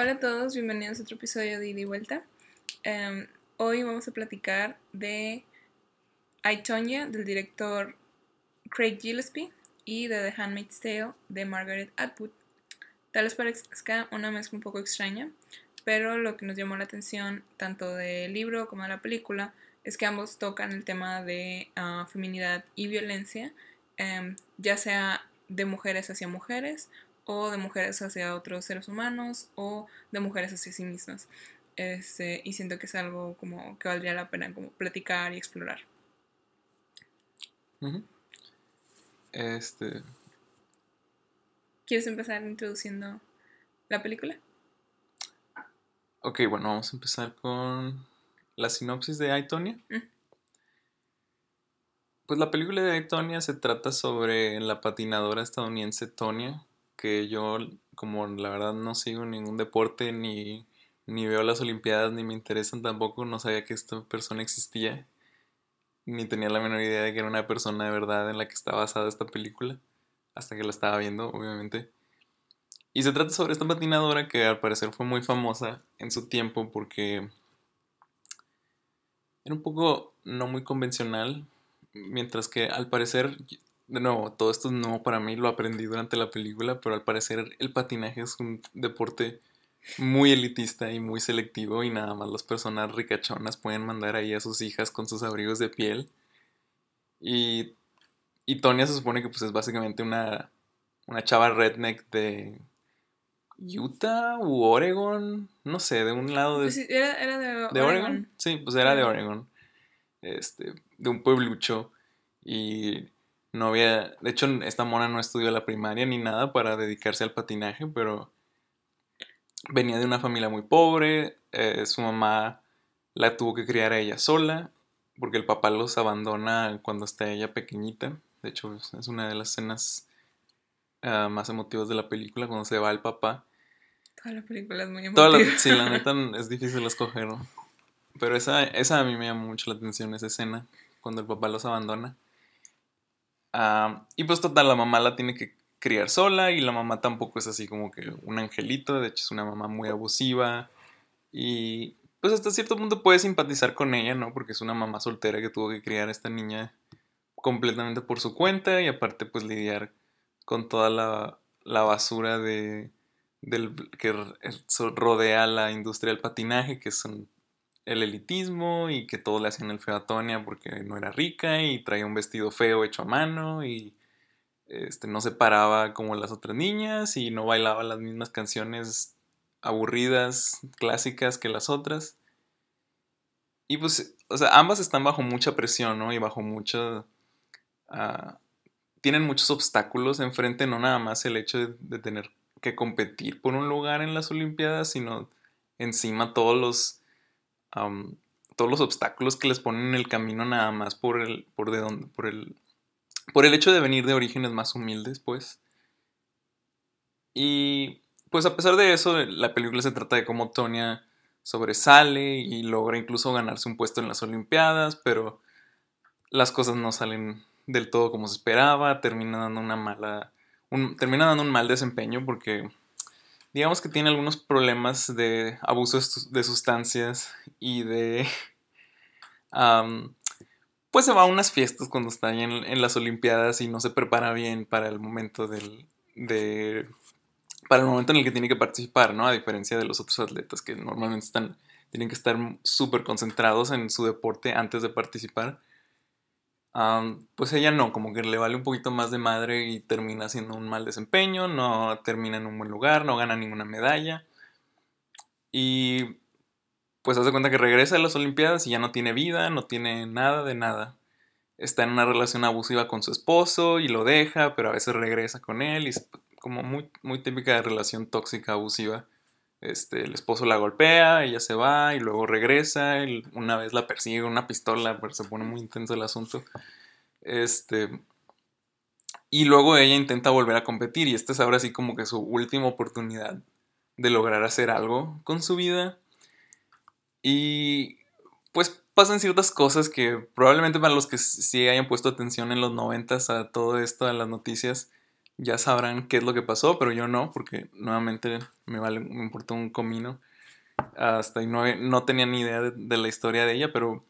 Hola a todos, bienvenidos a otro episodio de Ida y Vuelta. Em, hoy vamos a platicar de I, Tonya, del director Craig Gillespie, y de The Handmaid's Tale, de Margaret Atwood. Tal vez parezca una mezcla un poco extraña, pero lo que nos llamó la atención tanto del libro como de la película es que ambos tocan el tema de ah, feminidad y violencia, em, ya sea de mujeres hacia mujeres o de mujeres hacia otros seres humanos o de mujeres hacia sí mismas. Este, y siento que es algo como que valdría la pena como platicar y explorar. Este. ¿Quieres empezar introduciendo la película? Ok, bueno, vamos a empezar con la sinopsis de Aitonia. Mm. Pues la película de Aitonia se trata sobre la patinadora estadounidense Tonya, que yo como la verdad no sigo ningún deporte ni, ni veo las Olimpiadas ni me interesan tampoco, no sabía que esta persona existía ni tenía la menor idea de que era una persona de verdad en la que está basada esta película hasta que la estaba viendo, obviamente. Y se trata sobre esta patinadora que al parecer fue muy famosa en su tiempo porque era un poco no muy convencional, mientras que al parecer de nuevo, todo esto es nuevo para mí, lo aprendí durante la película, pero al parecer el patinaje es un deporte muy elitista y muy selectivo y nada más las personas ricachonas pueden mandar ahí a sus hijas con sus abrigos de piel. Y, y Tonya se supone que pues es básicamente una, una chava redneck de Utah u Oregon, no sé, de un lado de... Era, era de, Oregon. Sí, pues era de Oregon. Este, de un pueblucho. Y no había, de hecho, esta mona no estudió la primaria ni nada para dedicarse al patinaje, pero venía de una familia muy pobre, eh, su mamá la tuvo que criar a ella sola, porque el papá los abandona cuando está ella pequeñita. De hecho, es una de las escenas ah, más emotivas de la película, cuando se va el papá. Toda la película es muy emotiva. sí, la neta es difícil escoger, Pero esa, esa a mí me llama mucho la atención, esa escena, cuando el papá los abandona y pues total, la mamá la tiene que criar sola y la mamá tampoco es así como que un angelito, de hecho es una mamá muy abusiva y pues hasta cierto punto puedes simpatizar con ella, ¿no? Porque es una mamá soltera que tuvo que criar a esta niña completamente por su cuenta y aparte pues lidiar con toda la, la basura de, del, que rodea la industria del patinaje, que son el elitismo y que todo le hacían el feo a Tonia porque no era rica y traía un vestido feo hecho a mano y este, no se paraba como las otras niñas y no bailaba las mismas canciones aburridas, clásicas que las otras. Y pues, o sea, ambas están bajo mucha presión, ¿no? Y bajo mucha... Ah, tienen muchos obstáculos enfrente, no nada más el hecho de, de tener que competir por un lugar en las Olimpiadas, sino encima todos los todos los obstáculos que les ponen en el camino nada más por el, por de donde, por el, por el hecho de venir de orígenes más humildes, pues. Y pues a pesar de eso, la película se trata de cómo Tonya sobresale y logra incluso ganarse un puesto en las Olimpiadas, pero las cosas no salen del todo como se esperaba, termina dando una mala, termina dando un mal desempeño porque digamos que tiene algunos problemas de abuso de sustancias y de... pues se va a unas fiestas cuando está en, en, las Olimpiadas y no se prepara bien para el momento del... De, para el momento en el que tiene que participar, ¿no? A diferencia de los otros atletas que normalmente están, tienen que estar súper concentrados en su deporte antes de participar pues ella no, como que le vale un poquito más de madre y termina haciendo un mal desempeño, no termina en un buen lugar, no gana ninguna medalla. Y pues hace cuenta que regresa a las Olimpiadas y ya no tiene vida, no tiene nada de nada. Está en una relación abusiva con su esposo y lo deja, pero a veces regresa con él y es como muy, muy típica de relación tóxica abusiva. Este, el esposo la golpea, ella se va y luego regresa. Y una vez la persigue con una pistola, pero se pone muy intenso el asunto. Este, y luego ella intenta volver a competir y esta es ahora sí como que su última oportunidad de lograr hacer algo con su vida. Y pues pasan ciertas cosas que probablemente para los que sí hayan puesto atención en los noventas a todo esto, a las noticias, ya sabrán qué es lo que pasó, pero yo no, porque nuevamente me, vale, me importó un comino. Hasta ahí no, no tenía ni idea de, la historia de ella, pero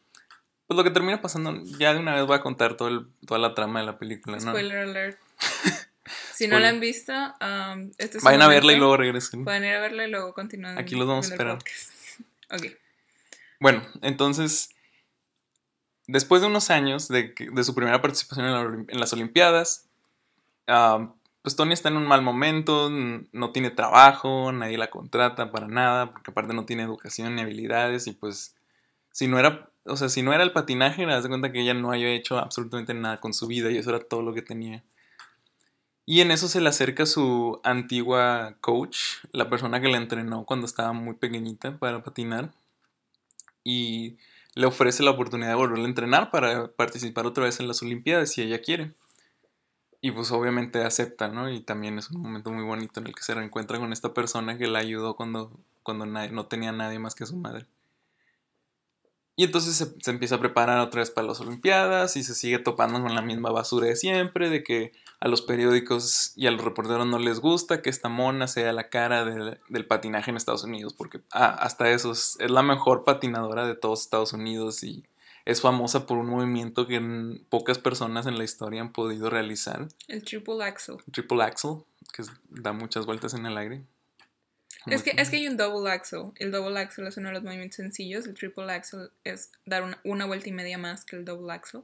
pues lo que termina pasando, ya de una vez voy a contar todo toda la trama de la película, ¿no? Spoiler alert. si no la han visto, um, este vayan a verla y luego regresen. Pueden ir a verla y luego continúan. Aquí los vamos a esperar. ok. Bueno, entonces, después de unos años de, de su primera participación en, las Olimpiadas, um, pues Tony está en un mal momento, no tiene trabajo, nadie la contrata para nada, porque aparte no tiene educación ni habilidades y pues si no era, o sea, si no era el patinaje, me das cuenta que ella no había hecho absolutamente nada con su vida y eso era todo lo que tenía. Y en eso se le acerca su antigua coach, la persona que la entrenó cuando estaba muy pequeñita para patinar y le ofrece la oportunidad de volverla a entrenar para participar otra vez en las Olimpiadas si ella quiere. Y pues obviamente acepta, ¿no? Y también es un momento muy bonito en el que se reencuentra con esta persona que la ayudó cuando, cuando no tenía nadie más que su madre. Y entonces se, empieza a preparar otra vez para las Olimpiadas y se sigue topando con la misma basura de siempre, de que a los periódicos y a los reporteros no les gusta que esta mona sea la cara del patinaje en Estados Unidos, porque ah, hasta eso es, es, la mejor patinadora de todos Estados Unidos y es famosa por un movimiento que pocas personas en la historia han podido realizar. El triple axel. triple axel, que da muchas vueltas en el aire. Es que, es que hay un double axel. El double axel es uno de los movimientos sencillos. El triple axel es dar una, vuelta y media más que el double axel.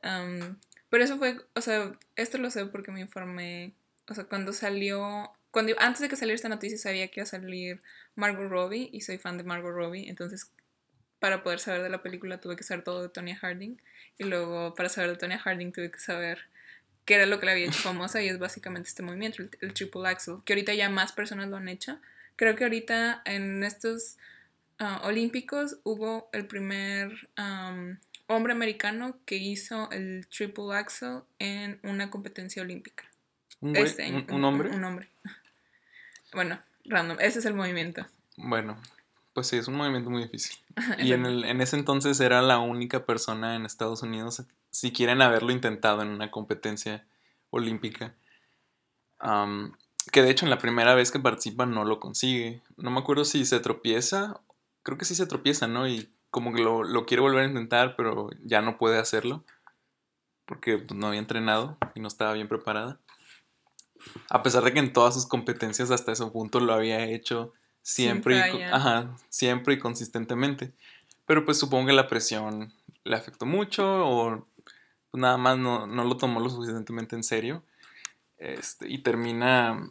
pero eso fue, o sea, esto lo sé porque me informé, o sea, cuando salió, cuando antes de que saliera esta noticia sabía que iba a salir Margot Robbie y soy fan de Margot Robbie, entonces para poder saber de la película tuve que saber todo de Tonya Harding y luego para saber de Tonya Harding tuve que saber qué era lo que le había hecho famosa y es básicamente este movimiento, el, triple axel, que ahorita ya más personas lo han hecho. Creo que ahorita en estos ah, olímpicos hubo el primer hombre americano que hizo el triple axel en una competencia olímpica. ¿Un, este, hombre? un hombre. Bueno, random, ese es el movimiento. Bueno, pues sí, es un movimiento muy difícil. y en, el, en ese entonces era la única persona en Estados Unidos, si quieren haberlo intentado en una competencia olímpica. que de hecho en la primera vez que participa no lo consigue. No me acuerdo si se tropieza. Creo que sí se tropieza, ¿no? Y como que lo, lo quiere volver a intentar, pero ya no puede hacerlo. Porque pues, no había entrenado y no estaba bien preparada. A pesar de que en todas sus competencias hasta ese punto lo había hecho Siempre, y, ajá, siempre y consistentemente. Pero pues supongo que la presión le afectó mucho o pues, nada más no, lo tomó lo suficientemente en serio. Este, y termina,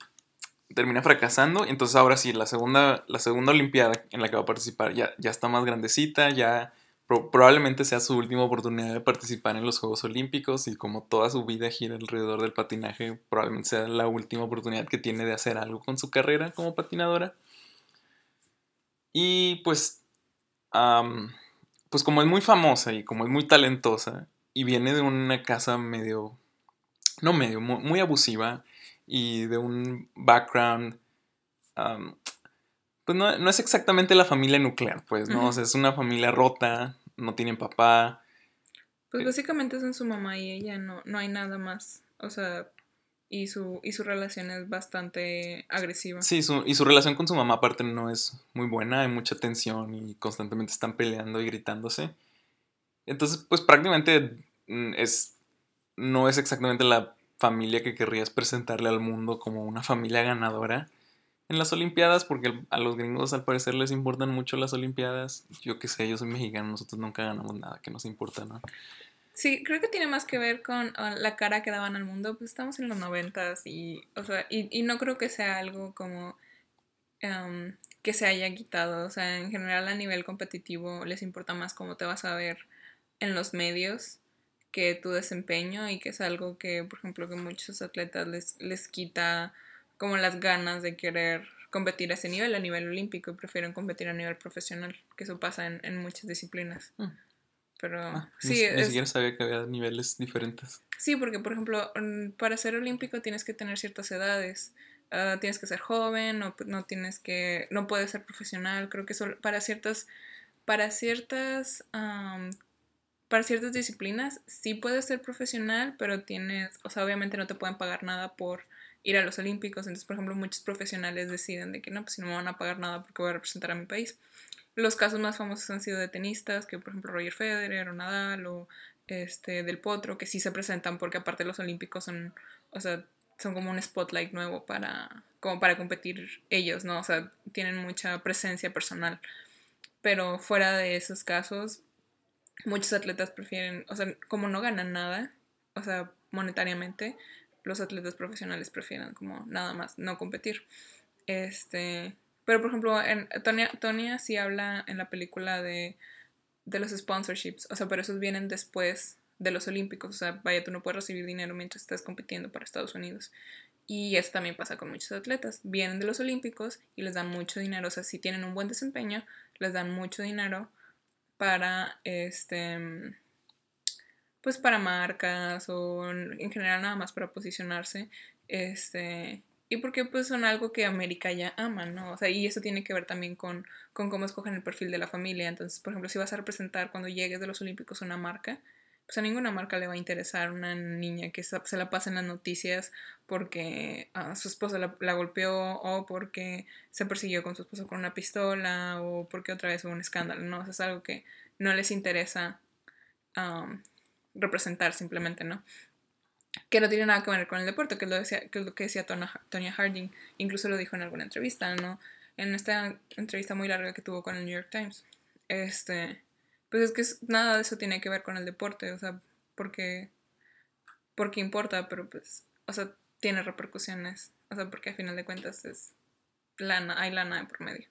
termina fracasando. Entonces ahora sí, la segunda, la segunda Olimpiada en la que va a participar ya, ya está más grandecita, ya probablemente sea su última oportunidad de participar en los Juegos Olímpicos y como toda su vida gira alrededor del patinaje, probablemente sea la última oportunidad que tiene de hacer algo con su carrera como patinadora. Y pues, pues como es muy famosa y como es muy talentosa y viene de una casa medio, no medio, muy, abusiva y de un background, pues no, es exactamente la familia nuclear, pues, ¿no? O sea, es una familia rota, no tienen papá. Pues básicamente son su mamá y ella, no, no hay nada más. O sea, y su, y su relación es bastante agresiva. Sí, su, y su relación con su mamá aparte no es muy buena, hay mucha tensión y constantemente están peleando y gritándose. Entonces, pues prácticamente mm, es, no es exactamente la familia que querrías presentarle al mundo como una familia ganadora en las Olimpiadas, porque a los gringos al parecer les importan mucho las Olimpiadas. Yo qué sé, yo soy mexicano, nosotros nunca ganamos nada que nos importa, ¿no? Sí, creo que tiene más que ver con ah, la cara que daban al mundo. Pues estamos en los noventas y, o sea, y, no creo que sea algo como em, que se haya quitado. O sea, en general a nivel competitivo les importa más cómo te vas a ver en los medios que tu desempeño y que es algo que, por ejemplo, que muchos atletas les, les quita como las ganas de querer competir a ese nivel, a nivel olímpico, y prefieren competir a nivel profesional, que eso pasa en, en muchas disciplinas. Mm. Pero ah, sí. Ni, siquiera sabía que había niveles diferentes. Sí, porque por ejemplo, para ser olímpico tienes que tener ciertas edades. Ah, tienes que ser joven, no, no tienes que. no puedes ser profesional. Creo que solo para ciertas. Para ciertas para ciertas disciplinas sí puedes ser profesional, pero tienes, o sea, obviamente no te pueden pagar nada por ir a los Olímpicos. Entonces, por ejemplo, muchos profesionales deciden de que no, pues si no me van a pagar nada porque voy a representar a mi país. Los casos más famosos han sido de tenistas, que por ejemplo Roger Federer o Nadal o este del Potro, que sí se presentan porque aparte los Olímpicos son, o sea, son como un spotlight nuevo para, como para competir ellos, ¿no? O sea, tienen mucha presencia personal. Pero fuera de esos casos, muchos atletas prefieren, o sea, como no ganan nada, o sea, monetariamente, los atletas profesionales prefieren como nada más no competir. Este, pero por ejemplo, en Tonya, Tonya sí habla en la película de, de los sponsorships, o sea, pero esos vienen después de los Olímpicos, o sea, vaya, tú no puedes recibir dinero mientras estás compitiendo para Estados Unidos. Y eso también pasa con muchos atletas. Vienen de los Olímpicos y les dan mucho dinero. O sea, si tienen un buen desempeño, les dan mucho dinero para este pues para marcas o en general nada más para posicionarse este y porque pues son algo que América ya ama, ¿no? O sea, y eso tiene que ver también con, con cómo escogen el perfil de la familia. Entonces, por ejemplo, si vas a representar cuando llegues de los Olímpicos una marca, pues a ninguna marca le va a interesar una niña que se la pasa en las noticias porque a su esposa la, golpeó o porque se persiguió con su esposo con una pistola o porque otra vez hubo un escándalo, ¿no? O es algo que no les interesa representar simplemente, ¿no? Que no tiene nada que ver con el deporte, que es lo, decía, que es lo que decía Tonya Harding, incluso lo dijo en alguna entrevista, ¿no? En esta entrevista muy larga que tuvo con el New York Times. Este, pues es que nada de eso tiene que ver con el deporte, o sea, porque, porque importa, pero pues, o sea, tiene repercusiones, o sea, porque al final de cuentas es lana, hay lana por medio.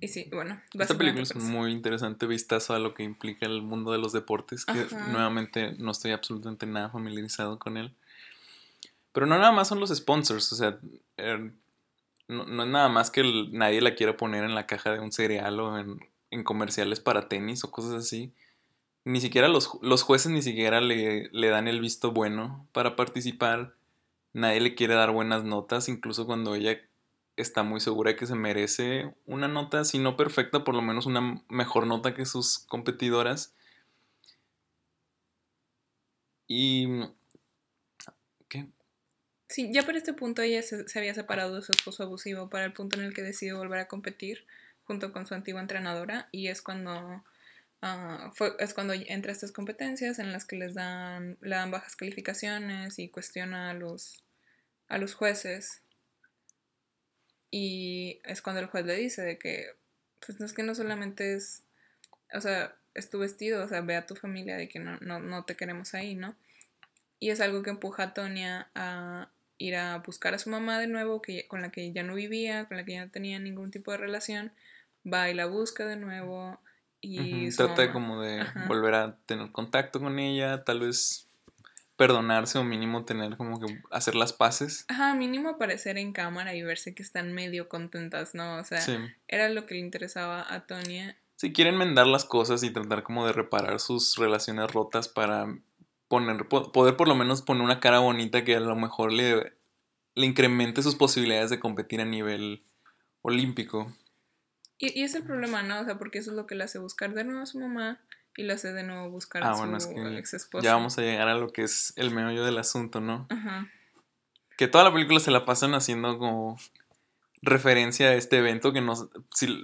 Y sí, bueno. Esta película es un muy interesante vistazo a lo que implica el mundo de los deportes, que nuevamente no estoy absolutamente nada familiarizado con él. Pero no nada más son los sponsors, o sea, er, no, no, es nada más que nadie la quiera poner en la caja de un cereal o en en comerciales para tenis o cosas así. Ni siquiera los, los jueces ni siquiera le, le, dan el visto bueno para participar. Nadie le quiere dar buenas notas, incluso cuando ella está muy segura de que se merece una nota, si no perfecta, por lo menos una mejor nota que sus competidoras. Y... ¿Qué? Sí, ya por este punto ella se, había separado de su esposo abusivo para el punto en el que decidió volver a competir junto con su antigua entrenadora y es cuando ah, es cuando entra a estas competencias en las que les dan, le dan bajas calificaciones y cuestiona a los, a los jueces y es cuando el juez le dice de que pues no es que no solamente es o sea es tu vestido o sea ve a tu familia de que no, no, no te queremos ahí no y es algo que empuja a Tonia a ir a buscar a su mamá de nuevo que, con la que ya no vivía con la que ya no tenía ningún tipo de relación va y la busca de nuevo y... Trata como de volver a tener contacto con ella, tal vez perdonarse o mínimo tener como que hacer las paces. Ajá, mínimo aparecer en cámara y verse que están medio contentas, ¿no? O sea, era lo que le interesaba a Tonya. Si quieren mendar las cosas y tratar como de reparar sus relaciones rotas para poner, poder por lo menos poner una cara bonita que a lo mejor le, le incremente sus posibilidades de competir a nivel olímpico. Y, es el problema, ¿no? O sea, porque eso es lo que le hace buscar de nuevo a su mamá y le hace de nuevo buscar ah, a su es ex esposa. Ya vamos a llegar a lo que es el meollo del asunto, ¿no? Ajá. Que toda la película se la pasan haciendo como referencia a este evento que nos,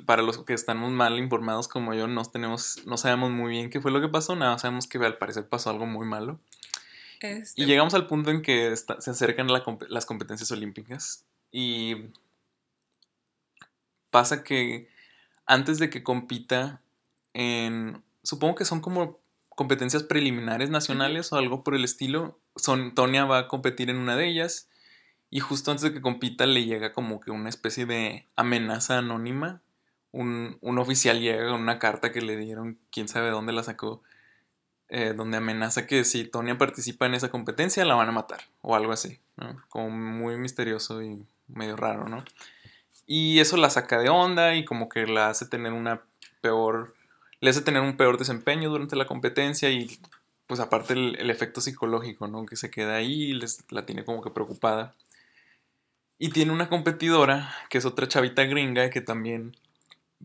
para los que estamos mal informados como yo, no tenemos, no sabemos muy bien qué fue lo que pasó, nada, sabemos que al parecer pasó algo muy malo. Este... Y llegamos al punto en que se acercan las competencias olímpicas y pasa que antes de que compita en, supongo que son como competencias preliminares nacionales o algo por el estilo. Son, Tonia va a competir en una de ellas y justo antes de que compita le llega como que una especie de amenaza anónima. Un, oficial llega con una carta que le dieron, quién sabe dónde la sacó, eh, donde amenaza que si Tonia participa en esa competencia la van a matar o algo así, Como muy misterioso y medio raro, ¿no? Y eso la saca de onda y como que la hace tener una peor, le hace tener un peor desempeño durante la competencia y pues aparte el, efecto psicológico, ¿no? Que se queda ahí y les, la tiene como que preocupada. Y tiene una competidora, que es otra chavita gringa, que también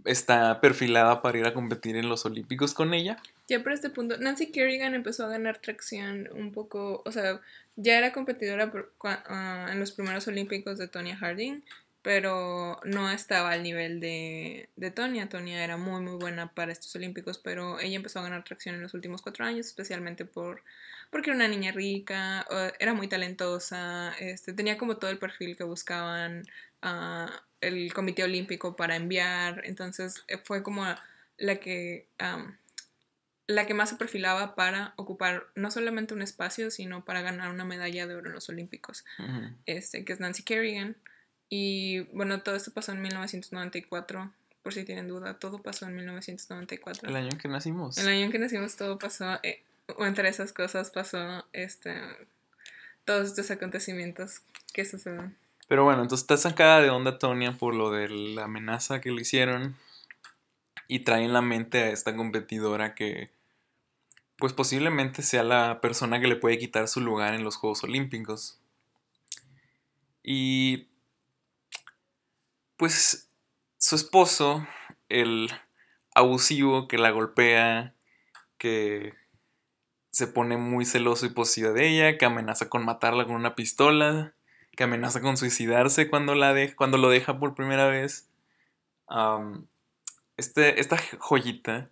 está perfilada para ir a competir en los Olímpicos con ella. Ya por este punto, Nancy Kerrigan empezó a ganar tracción un poco, o sea, ya era competidora ah, en los primeros Olímpicos de Tonya Harding, pero no estaba al nivel de, de Tonya. Tonya era muy, muy buena para estos Olímpicos, pero ella empezó a ganar tracción en los últimos cuatro años, especialmente por porque era una niña rica, era muy talentosa, este, tenía como todo el perfil que buscaban uh, el Comité Olímpico para enviar, entonces eh, fue como la que, la que más se perfilaba para ocupar no solamente un espacio, sino para ganar una medalla de oro en los Olímpicos, este, que es Nancy Kerrigan. Y bueno, todo esto pasó en 1994 por si tienen duda, todo pasó en 1994. El año en que nacimos. El año en que nacimos todo pasó. Eh, entre esas cosas pasó este todos estos acontecimientos que suceden. Pero bueno, entonces está sacada de onda Tonia por lo de la amenaza que le hicieron y trae en la mente a esta competidora que pues posiblemente sea la persona que le puede quitar su lugar en los Juegos Olímpicos. Y pues su esposo, el abusivo que la golpea, que se pone muy celoso y posesivo de ella, que amenaza con matarla con una pistola, que amenaza con suicidarse cuando, la cuando lo deja por primera vez. este, esta joyita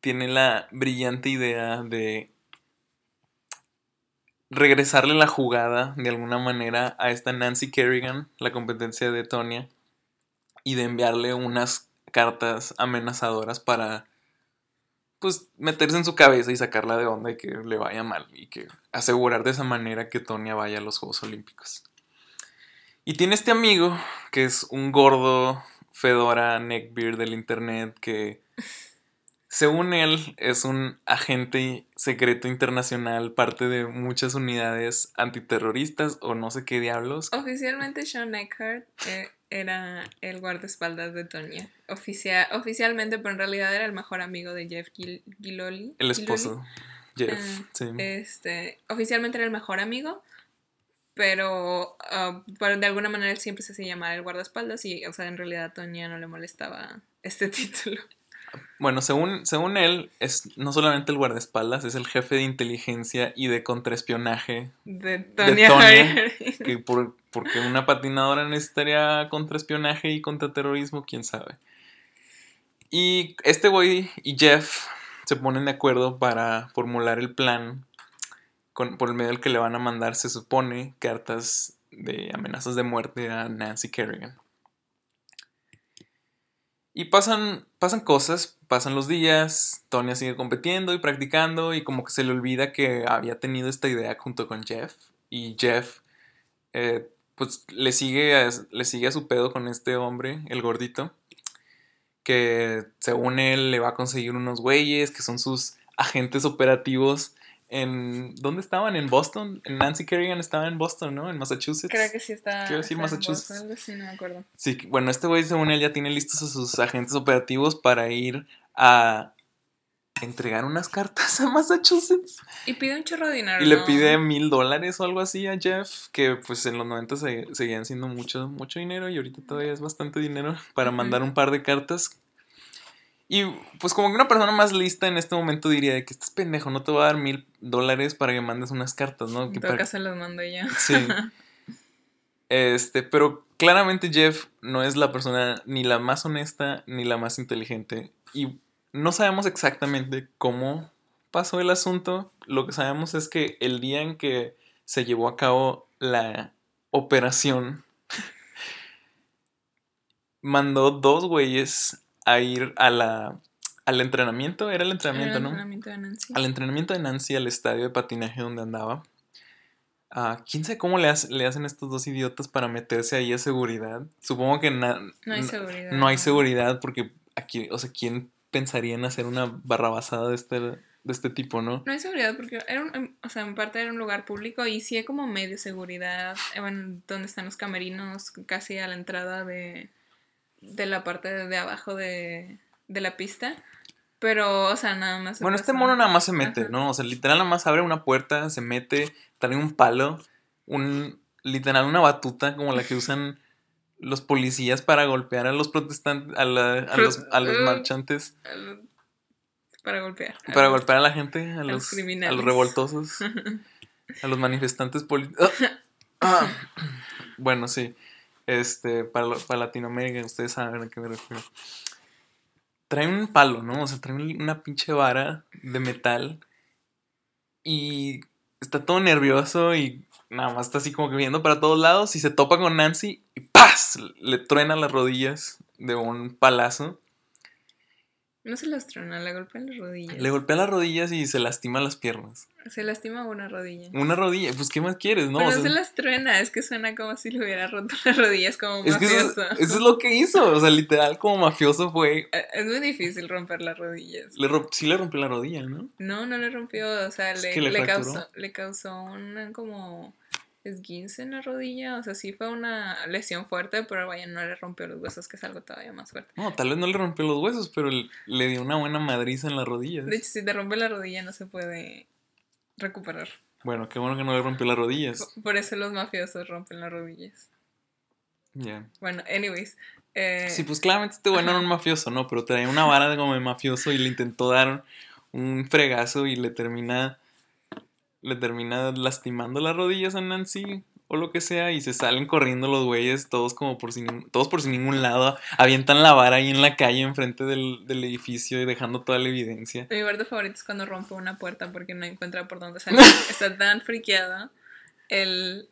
tiene la brillante idea de regresarle la jugada de alguna manera a esta Nancy Kerrigan, la competencia de Tonya, y de enviarle unas cartas amenazadoras para pues meterse en su cabeza y sacarla de onda y que le vaya mal y que asegurar de esa manera que Tonya vaya a los Juegos Olímpicos. Y tiene este amigo que es un gordo fedora neckbeard del internet que según él es un agente secreto internacional, parte de muchas unidades antiterroristas o no sé qué diablos. Oficialmente Sean Eckhart eh, era el guardaespaldas de Tonya. oficialmente, pero en realidad era el mejor amigo de Jeff Giloli. El esposo. Jeff, ah, sí. Este, oficialmente era el mejor amigo, pero, ah, de alguna manera él siempre se hacía llamar el guardaespaldas y, o sea, en realidad a Tonya no le molestaba este título. Bueno, según, según él, es no solamente el guardaespaldas, es el jefe de inteligencia y de contraespionaje de Tonya. que por, porque una patinadora necesitaría contraespionaje y contraterrorismo, quién sabe. Y este güey y Jeff se ponen de acuerdo para formular el plan por el medio del que le van a mandar, se supone, cartas de amenazas de muerte a Nancy Kerrigan. Y pasan, pasan cosas, pasan los días, Tonya sigue compitiendo y practicando y como que se le olvida que había tenido esta idea junto con Jeff. Y Jeff eh, pues le sigue, a, le sigue a su pedo con este hombre, el gordito, que según él le va a conseguir unos güeyes que son sus agentes operativos en ¿dónde estaban? En Boston. En Nancy Kerrigan estaba en Boston, ¿no? En Massachusetts. Creo que sí está. Quiero decir Massachusetts. Boston, sí, no me acuerdo. Sí, bueno, este güey según él ya tiene listos a sus agentes operativos para ir a entregar unas cartas a Massachusetts. Y pide un chorro de dinero. Y le pide mil dólares o algo así a Jeff, que pues en los 90 seguían siendo mucho, mucho dinero y ahorita todavía es bastante dinero para mandar un par de cartas y pues como que una persona más lista en este momento diría de que estás pendejo, no te voy a dar mil dólares para que mandes unas cartas, ¿no? Que para... se las mando ya. Sí. este, pero claramente Jeff no es la persona ni la más honesta ni la más inteligente. Y no sabemos exactamente cómo pasó el asunto. Lo que sabemos es que el día en que se llevó a cabo la operación, mandó dos güeyes a ir a la, al entrenamiento, era el entrenamiento, ¿no? Entrenamiento de Nancy. Al entrenamiento de Nancy, al estadio de patinaje donde andaba. Uh, ¿Quién sabe cómo le, le, hacen estos dos idiotas para meterse ahí a seguridad? Supongo que no hay seguridad. No hay seguridad porque aquí, o sea, ¿quién pensaría en hacer una barrabasada de este, de este tipo, no? No hay seguridad porque era un, o sea, en parte era un lugar público y sí hay como medio seguridad, eh, bueno, donde están los camerinos casi a la entrada de, de la parte de abajo de, la pista. Pero, o sea, nada más. Bueno, este mono nada más se mete, ¿no? O sea, literal nada más abre una puerta, se mete, trae un palo, un literal una batuta como la que usan los policías para golpear a los protestantes, a, la- a los, a los marchantes, Para golpear. para golpear a la gente, a los los, a criminales. los revoltosos, a los manifestantes políticos. Ah. Bueno, sí. Este, para, para Latinoamérica, ustedes saben a qué me refiero. Trae un palo, ¿no? O sea, trae un- una pinche vara de metal. Y está todo nervioso y nada más está así como que viendo para todos lados. Y se topa con Nancy y ¡paz! Le truena las rodillas de un palazo. No se las trona, le golpean las rodillas. Le golpea las rodillas y se lastima las piernas. Se lastima una rodilla. Una rodilla, pues ¿qué más quieres, no? Pero O no sea, se las truena, es que suena como si le hubiera roto las rodillas como un es que eso, mafioso. eso es lo que hizo. O sea, literal, como mafioso fue. Eh, Es muy difícil romper las rodillas. Le rom- sí le rompió la rodilla, ¿no? No, no le rompió, o sea, le, le le causó, le causó un como esguince en la rodilla, o sea, sí fue una lesión fuerte, pero vaya, no le rompió los huesos, que es algo todavía más fuerte. No, tal vez no le rompió los huesos, pero le- dio una buena madriza en las rodillas. De hecho, si te rompe la rodilla no se puede recuperar. Bueno, qué bueno que no le rompió las rodillas. Por- eso los mafiosos rompen las rodillas. Ya. Bueno, anyways. eh, Sí, pues claramente este güey no era un mafioso, ¿no? Pero traía una vara de como de mafioso y le intentó dar un fregazo y le termina. Le termina lastimando las rodillas a Nancy o lo que sea y se salen corriendo los güeyes todos como por sin, todos por sin ningún lado, avientan la vara ahí en la calle enfrente del, del edificio y dejando toda la evidencia. Mi parte favorito es cuando rompe una puerta porque no encuentra por dónde salir. Está tan friqueado el,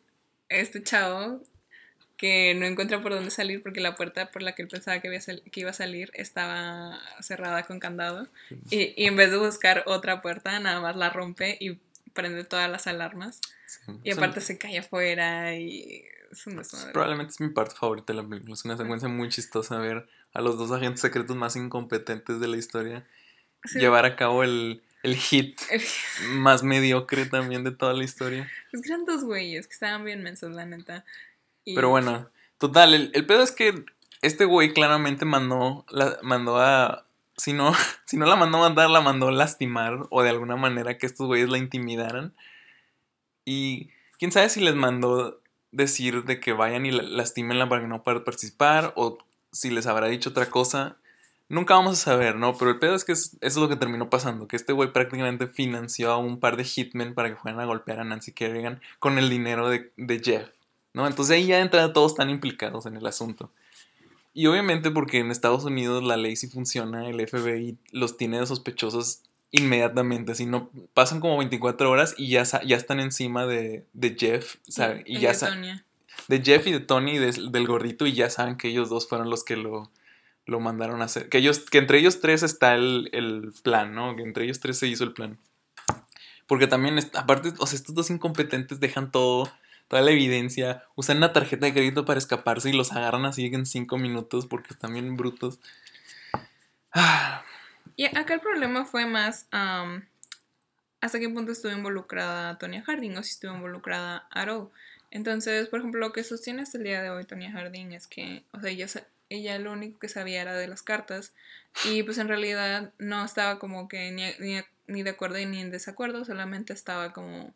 este chavo que no encuentra por dónde salir porque la puerta por la que él pensaba que iba a salir estaba cerrada con candado. Y, y en vez de buscar otra puerta, nada más la rompe y prende todas las alarmas. Sí, Y aparte se cae afuera y es un desmadre. Probablemente es mi parte favorita de la película. Es una secuencia muy chistosa ver a los dos agentes secretos más incompetentes de la historia Sí, llevar a cabo el, el hit más mediocre también de toda la historia. que eran dos güeyes que estaban bien mensos, la neta. Y- Pero bueno, total, el, el pedo es que este güey claramente mandó, la, mandó a... Si no, si no la mandó matar, la mandó lastimar o de alguna manera que estos güeyes la intimidaran. Y quién sabe si les mandó decir de que vayan y la- lastimenla para que no pueda participar o si les habrá dicho otra cosa. Nunca vamos a saber, ¿no? Pero el pedo es que es- eso es lo que terminó pasando, que este güey prácticamente financió a un par de hitmen para que fueran a golpear a Nancy Kerrigan con el dinero de, de Jeff, ¿no? Entonces ahí ya de entrada todos están implicados en el asunto. Y obviamente porque en Estados Unidos la ley sí funciona, el FBI los tiene de sospechosos inmediatamente, si no pasan como 24 horas y ya, ya están encima de, de Jeff, ¿sabe? Y y ya de de Jeff y de Tony y des- del gordito y ya saben que ellos dos fueron los que lo, lo mandaron a hacer. Que, ellos, que entre ellos tres está el, el plan, ¿no? Que entre ellos tres se hizo el plan. Porque también, aparte, o sea, estos dos incompetentes dejan todo, toda la evidencia, usan una tarjeta de crédito para escaparse y los agarran así en cinco minutos porque están bien brutos. Y acá el problema fue más am, hasta qué punto estuvo involucrada Tonya Harding o si estuvo involucrada all. Entonces, por ejemplo, lo que sostiene hasta el día de hoy Tonya Harding es que, o sea, ella, ella lo único que sabía era de las cartas y pues en realidad no estaba como que ni, ni, ni de acuerdo ni en desacuerdo, solamente estaba como,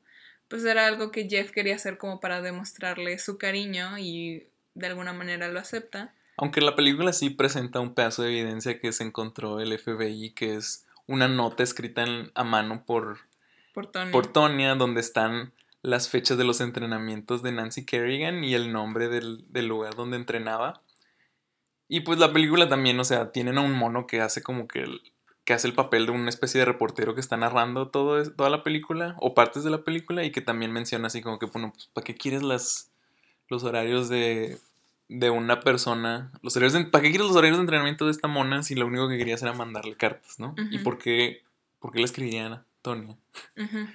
pues era algo que Jeff quería hacer como para demostrarle su cariño y de alguna manera lo acepta. Aunque la película sí presenta un pedazo de evidencia que se encontró el FBI, que es una nota escrita en- a mano por, Por Tonya. por Tonya, donde están las fechas de los entrenamientos de Nancy Kerrigan y el nombre del, del lugar donde entrenaba. Y pues la película también, o sea, tienen a un mono que hace como que, el- que hace el papel de una especie de reportero que está narrando todo, toda la película o partes de la película y que también menciona así como que, bueno, pues ¿para qué quieres las, los horarios de, de una persona? Los horarios de- ¿Para qué quieres los horarios de entrenamiento de esta mona si lo único que querías era mandarle cartas, ¿no? ¿Y por qué, por qué le escribirían a Tonya? Ujú.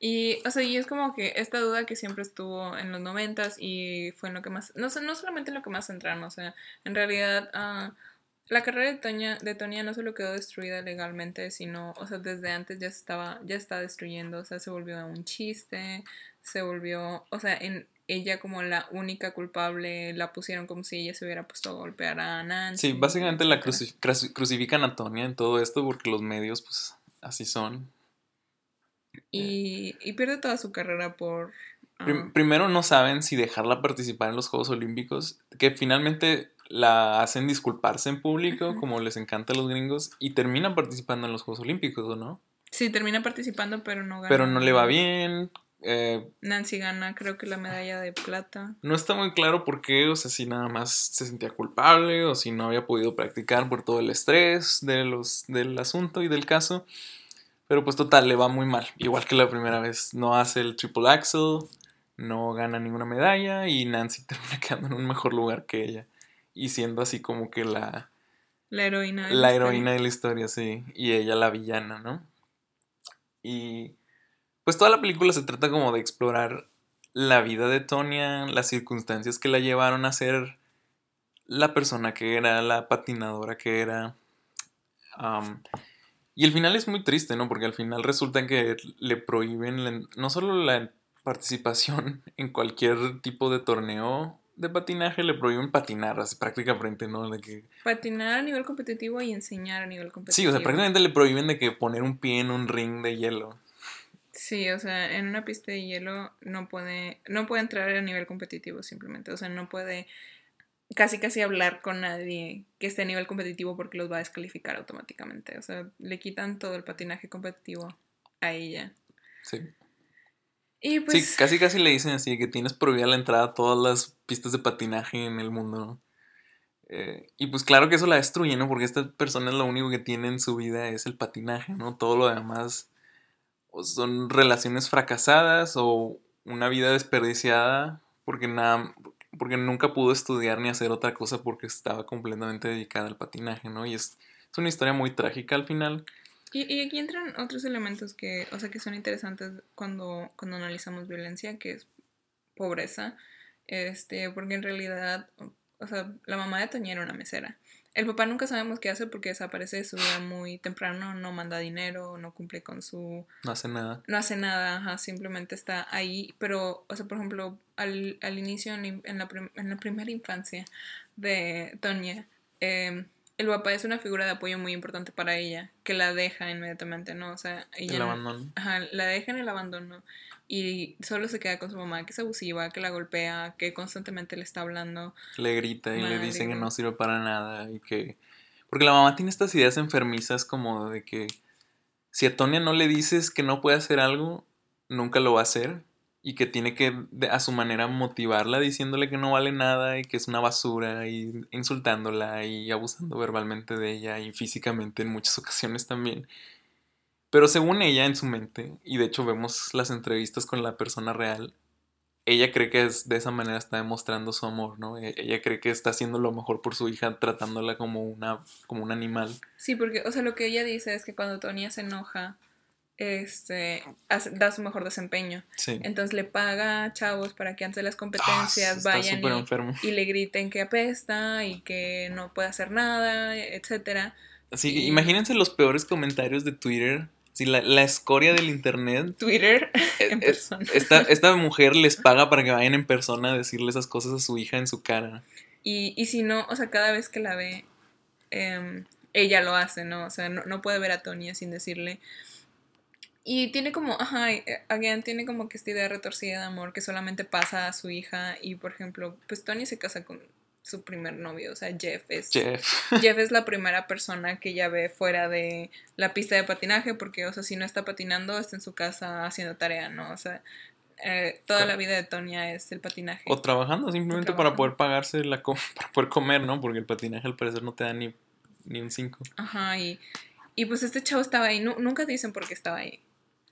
Y, o sea, y es como que esta duda que siempre estuvo en los noventas y fue en lo que más, no, no solamente en lo que más centraron, o sea, en realidad ah, la carrera de Tonya, de Tonya no solo quedó destruida legalmente, sino, o sea, desde antes ya se estaba, ya está destruyendo, o sea, se volvió un chiste, se volvió, o sea, en ella como la única culpable, la pusieron como si ella se hubiera puesto a golpear a Nancy. Sí, básicamente la cruci- cruci- crucifican a Tonya en todo esto porque los medios, pues, así son. Y, y pierde toda su carrera por, Prim- primero no saben si dejarla participar en los Juegos Olímpicos, que finalmente la hacen disculparse en público, como les encanta a los gringos, y terminan participando en los Juegos Olímpicos, ¿o no? Sí, termina participando, pero no gana. Pero no le va bien. eh, Nancy gana, creo que la medalla de plata. no está muy claro por qué, o sea, si nada más se sentía culpable o si no había podido practicar por todo el estrés de los, del asunto y del caso. Pero pues total, le va muy mal. Igual que la primera vez, no hace el triple axel, no gana ninguna medalla y Nancy termina quedando en un mejor lugar que ella. Y siendo así como que la, La heroína. de la historia. heroína de la historia, sí. Y ella la villana, ¿no? Y pues toda la película se trata como de explorar la vida de Tonya, las circunstancias que la llevaron a ser la persona que era, la patinadora que era. Y el final es muy triste, ¿no? Porque al final resulta que le prohíben la- no solo la participación en cualquier tipo de torneo de patinaje, le prohíben patinar, así prácticamente, ¿no? De que Patinar a nivel competitivo y enseñar a nivel competitivo. Sí, o sea, prácticamente le prohíben de que poner un pie en un ring de hielo. Sí, o sea, en una pista de hielo no puede, no puede entrar a nivel competitivo simplemente. O sea, no puede casi casi hablar con nadie que esté a nivel competitivo porque los va a descalificar automáticamente. O sea, le quitan todo el patinaje competitivo a ella. Sí. Y pues sí, casi casi le dicen así que tienes prohibida la entrada a todas las pistas de patinaje en el mundo, ¿no? Eh, y pues claro que eso la destruye, ¿no? Porque esta persona lo único que tiene en su vida es el patinaje, ¿no? Todo lo demás o son relaciones fracasadas o una vida desperdiciada porque nada porque nunca pudo estudiar ni hacer otra cosa porque estaba completamente dedicada al patinaje, ¿no? Y es, es una historia muy trágica al final. Y, y aquí entran otros elementos que, o sea, que son interesantes cuando, cuando analizamos violencia, que es pobreza, este, porque en realidad, o sea, la mamá de Toña era una mesera. El papá nunca sabemos qué hace porque desaparece de su vida muy temprano, no manda dinero, no cumple con su... No hace nada. No hace nada, ajá, simplemente está ahí, pero, o sea, por ejemplo, al, al inicio, en, en la, prim- en la primera infancia de Toña, eh, el papá es una figura de apoyo muy importante para ella, que la deja inmediatamente, ¿no? O sea, ella El no- abandono. Ajá, la deja en el abandono y solo se queda con su mamá, que es abusiva, que la golpea, que constantemente le está hablando. le grita y le dicen que no sirve para nada y que... Porque la mamá tiene estas ideas enfermizas como de que si a Tonya no le dices que no puede hacer algo, nunca lo va a hacer y que tiene que a su manera motivarla diciéndole que no vale nada y que es una basura y insultándola y abusando verbalmente de ella y físicamente en muchas ocasiones también. Pero según ella en su mente, y de hecho vemos las entrevistas con la persona real, ella cree que es de esa manera está demostrando su amor, ¿no? E- Ella cree que está haciendo lo mejor por su hija tratándola como una como un animal. Sí, porque, o sea, lo que ella dice es que cuando Tonya se enoja, este, hace- da su mejor desempeño. Sí. Entonces le paga a chavos para que antes de las Ah, competencias vayan y, le griten que apesta y que no puede hacer nada, etcétera. Así que imagínense los peores comentarios de Twitter. Si la, la escoria del internet. Twitter eh, en eh, persona. Esta, esta mujer les paga para que vayan en persona a decirle esas cosas a su hija en su cara. Y, y si no, o sea, cada vez que la ve, em, ella lo hace, ¿no? O sea, no, no puede ver a Tonya sin decirle. Y tiene como, ajá, eh, again, tiene como que esta idea retorcida de amor que solamente pasa a su hija. Y por ejemplo, pues Tonya se casa con su primer novio, o sea, Jeff es. Jeff. Jeff es la primera persona que ella ve fuera de la pista de patinaje, porque, o sea, si no está patinando, está en su casa haciendo tarea, ¿no? O sea, eh, toda Claro. la vida de Tonya es el patinaje. O trabajando simplemente O para poder pagarse la co- para poder comer, ¿no? Porque el patinaje al parecer no te da ni, ni un 5. Ajá, y, y pues este chavo estaba ahí. Nu- nunca dicen por qué estaba ahí.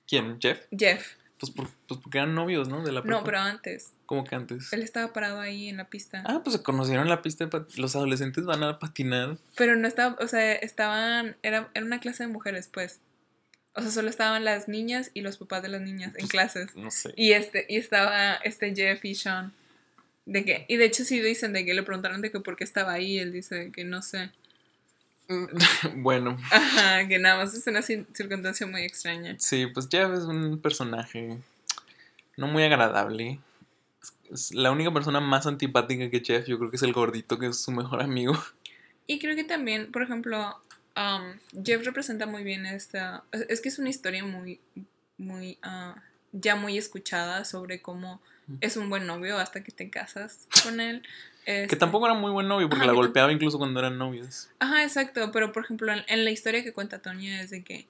¿Quién? ¿Jeff? Jeff. Pues, por- pues porque eran novios, ¿no? De la No, prepa. pero antes. Como que antes. Él estaba parado ahí en la pista. Ah, pues se conocieron en la pista de Los adolescentes van a patinar. Pero no estaba, o sea, estaban, era, era una clase de mujeres, pues. O sea, solo estaban las niñas y los papás de las niñas en Pues, clases. No sé. Y este, y estaba este Jeff y Sean. De que, y de hecho sí dicen de que le preguntaron de que por qué estaba ahí, él dice que no sé. bueno, Ajá, que nada más es una cir- circunstancia muy extraña. sí, pues Jeff es un personaje no muy agradable. Es- la única persona más antipática que Jeff, yo creo que es el gordito, que es su mejor amigo. Y creo que también, por ejemplo, um, Jeff representa muy bien esta. Es que es una historia muy, muy, ah, ya muy escuchada sobre cómo es un buen novio hasta que te casas con él. Que Este, tampoco era muy buen novio porque Ajá, la que golpeaba incluso cuando eran novios. Ajá, exacto, pero por ejemplo, en, en la historia que cuenta Tonya es de que...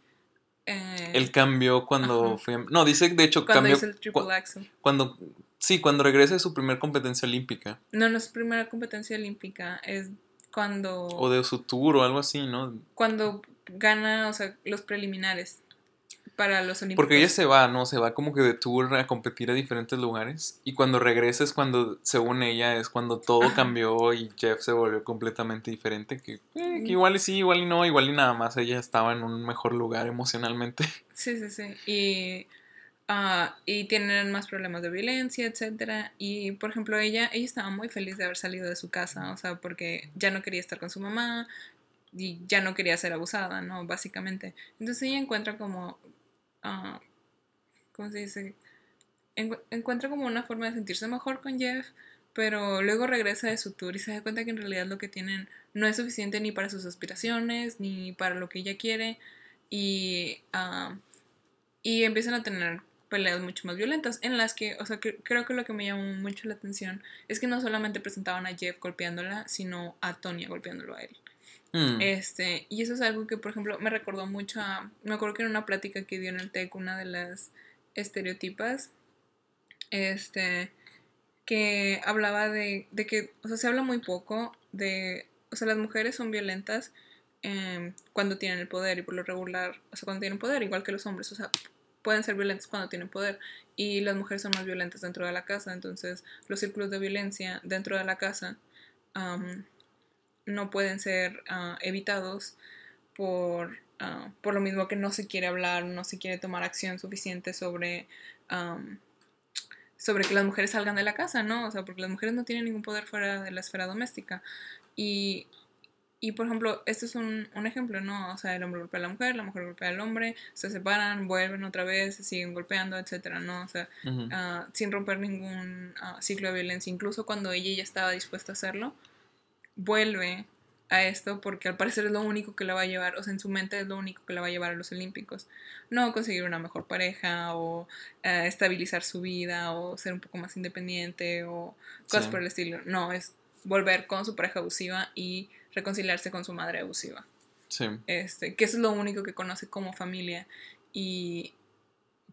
eh, Él cambió cuando Ajá. fue... No, dice de hecho cuando cambió... hizo el triple cu- axel. cuando Sí, cuando regresa de su primer competencia olímpica. No, no es primera competencia olímpica, es cuando... O de su tour o algo así, ¿no? Cuando gana, o sea, los preliminares para los olímpicos. Porque ella se va, ¿no? Se va como que de tour a competir a diferentes lugares. Y cuando regresa es cuando, según ella, es cuando todo Ajá. cambió y Jeff se volvió completamente diferente. Que, eh, que igual y sí, igual y no, igual y nada más ella estaba en un mejor lugar emocionalmente. Sí, sí, sí. Y, ah, y tienen más problemas de violencia, etcétera. Y, por ejemplo, ella, ella estaba muy feliz de haber salido de su casa, o sea, porque ya no quería estar con su mamá y ya no quería ser abusada, ¿no? Básicamente. Entonces ella encuentra como, ¿cómo se dice? Encu- encuentra como una forma de sentirse mejor con Jeff, pero luego regresa de su tour y se da cuenta que en realidad lo que tienen no es suficiente ni para sus aspiraciones, ni para lo que ella quiere y, ah, y empiezan a tener peleas mucho más violentas en las que, o sea, que- creo que lo que me llamó mucho la atención es que no solamente presentaban a Jeff golpeándola, sino a Tonya golpeándolo a él. Mm. Este, y eso es algo que, por ejemplo, me recordó mucho a, me acuerdo que en una plática que dio en el TEC una de las estereotipas, este, que hablaba de, de que, o sea, se habla muy poco de, o sea, las mujeres son violentas em, cuando tienen el poder y por lo regular, o sea, cuando tienen poder, igual que los hombres, o sea, pueden ser violentos cuando tienen poder y las mujeres son más violentas dentro de la casa, entonces los círculos de violencia dentro de la casa am, no pueden ser ah, evitados por, ah, por lo mismo que no se quiere hablar, no se quiere tomar acción suficiente sobre, am, sobre que las mujeres salgan de la casa, ¿no? O sea, porque las mujeres no tienen ningún poder fuera de la esfera doméstica. Y, y por ejemplo, este es un, un ejemplo, ¿no? O sea, el hombre golpea a la mujer, la mujer golpea al hombre, se separan, vuelven otra vez, se siguen golpeando, etcétera, ¿no? O sea, ah, sin romper ningún ciclo de violencia. Incluso cuando ella ya estaba dispuesta a hacerlo, vuelve a esto porque al parecer es lo único que la va a llevar, o sea, en su mente es lo único que la va a llevar a los Olímpicos. No conseguir una mejor pareja o eh, estabilizar su vida o ser un poco más independiente o cosas Sí. por el estilo. No, es volver con su pareja abusiva y reconciliarse con su madre abusiva. Sí. Este, que eso es lo único que conoce como familia. Y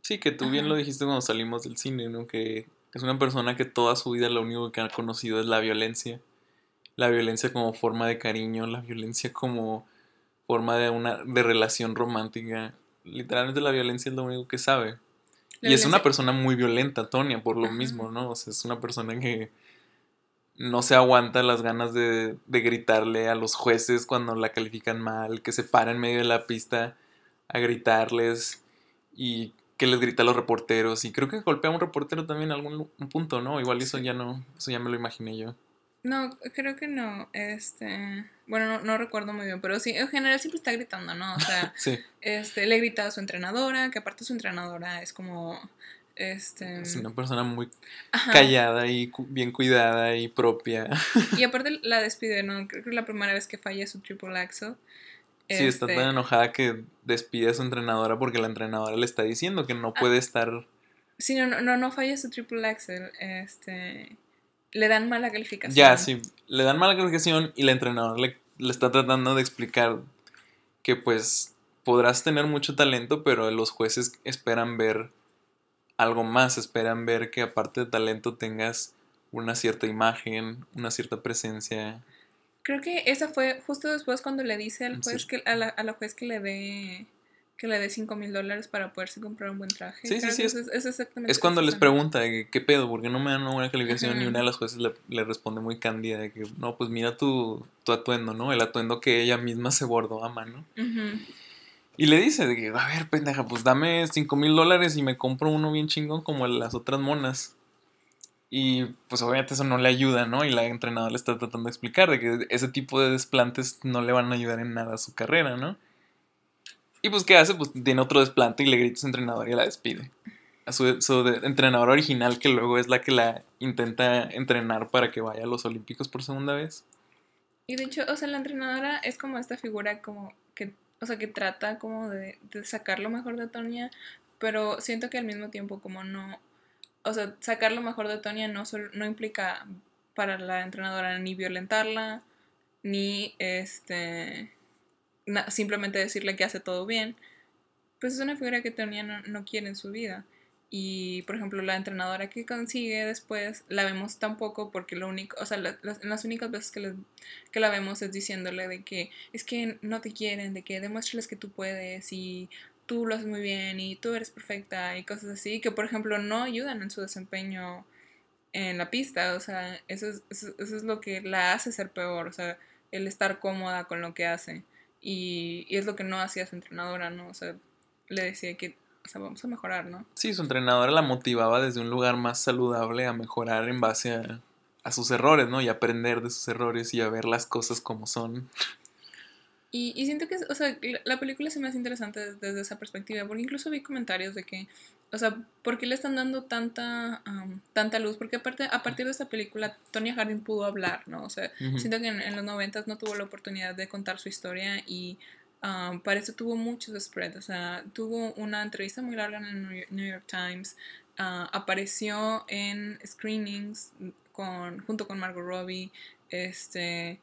Sí, que tú bien lo dijiste cuando salimos del cine, ¿no? Que es una persona que toda su vida lo único que ha conocido es la violencia. La violencia como forma de cariño, la violencia como forma de una de relación romántica. Literalmente la violencia es lo único que sabe. La y es una persona muy violenta, Tonia, por lo Ajá. mismo, ¿no? O sea, es una persona que no se aguanta las ganas de, de gritarle a los jueces cuando la califican mal, que se para en medio de la pista a gritarles y que les grita a los reporteros. Y creo que golpea a un reportero también en algún un punto, ¿no? Igual eso ya no, eso ya me lo imaginé yo. No, creo que no. Este, bueno, no, no recuerdo muy bien, pero sí, en general siempre está gritando, ¿no? O sea, Sí, este, le grita a su entrenadora, que aparte su entrenadora es como, este, es una persona muy ajá. callada y cu- bien cuidada y propia. Y aparte la despide, ¿no? Creo que es la primera vez que falla su triple axel. Sí, está Este, tan enojada que despide a su entrenadora porque la entrenadora le está diciendo que no puede estar. Sí, no, no, no, no falla su triple axel, este, le dan mala calificación. Ya, sí, le dan mala calificación y la entrenadora le, le está tratando de explicar que pues podrás tener mucho talento, pero los jueces esperan ver algo más, esperan ver que aparte de talento tengas una cierta imagen, una cierta presencia. Creo que esa fue justo después cuando le dice al juez que, a la, a la juez que le dé que le dé 5 mil dólares para poderse comprar un buen traje. Sí, sí, sí, es- exactamente Es cuando les pregunta que, qué pedo, ¿por qué no me dan una buena calificación? Y Ujú. una de las jueces le, le responde muy cándida de que, no, pues mira tu, tu atuendo, ¿no? El atuendo que ella misma se bordó a mano. Y le dice de que, a ver, pendeja, pues dame 5 mil dólares y me compro uno bien chingón como las otras monas. Y pues obviamente eso no le ayuda, ¿no? Y la entrenadora le está tratando de explicar de que ese tipo de desplantes no le van a ayudar en nada a su carrera, ¿no? Y pues, ¿qué hace? Pues tiene otro desplante y le grita a su entrenador y la despide. A su, su entrenadora original, que luego es la que la intenta entrenar para que vaya a los Olímpicos por segunda vez. Y de hecho, o sea, la entrenadora es como esta figura como que, o sea, que trata como de, de sacar lo mejor de Tonya, pero siento que al mismo tiempo como no, o sea, sacar lo mejor de Tonya no, no implica para la entrenadora ni violentarla, ni este simplemente decirle que hace todo bien. Pues es una figura que Tonya no, no quiere en su vida. Y, por ejemplo, la entrenadora que consigue después la vemos tampoco porque lo único, o sea, las, las únicas veces que, que la vemos es diciéndole de que es que no te quieren, de que demuéstrales que tú puedes y tú lo haces muy bien y tú eres perfecta y cosas así, que por ejemplo no ayudan en su desempeño en la pista, o sea, eso es, eso, es lo que la hace ser peor, o sea, el estar cómoda con lo que hace. Y, y es lo que no hacía su entrenadora, ¿no? O sea, le decía que o sea, vamos a mejorar, ¿no? Sí, su entrenadora la motivaba desde un lugar más saludable a mejorar en base a, sus errores, ¿no? Y aprender de sus errores y a ver las cosas como son. Y, y siento que, o sea, la película se me hace interesante desde, esa perspectiva, porque incluso vi comentarios de que, o sea, ¿por qué le están dando tanta, tanta luz? Porque aparte, a partir de esta película, Tonya Harding pudo hablar, ¿no? O sea, siento que en, en los noventas no tuvo la oportunidad de contar su historia y para eso tuvo muchos spreads, o sea, tuvo una entrevista muy larga en el New York Times, ah, apareció en screenings con, junto con Margot Robbie, este,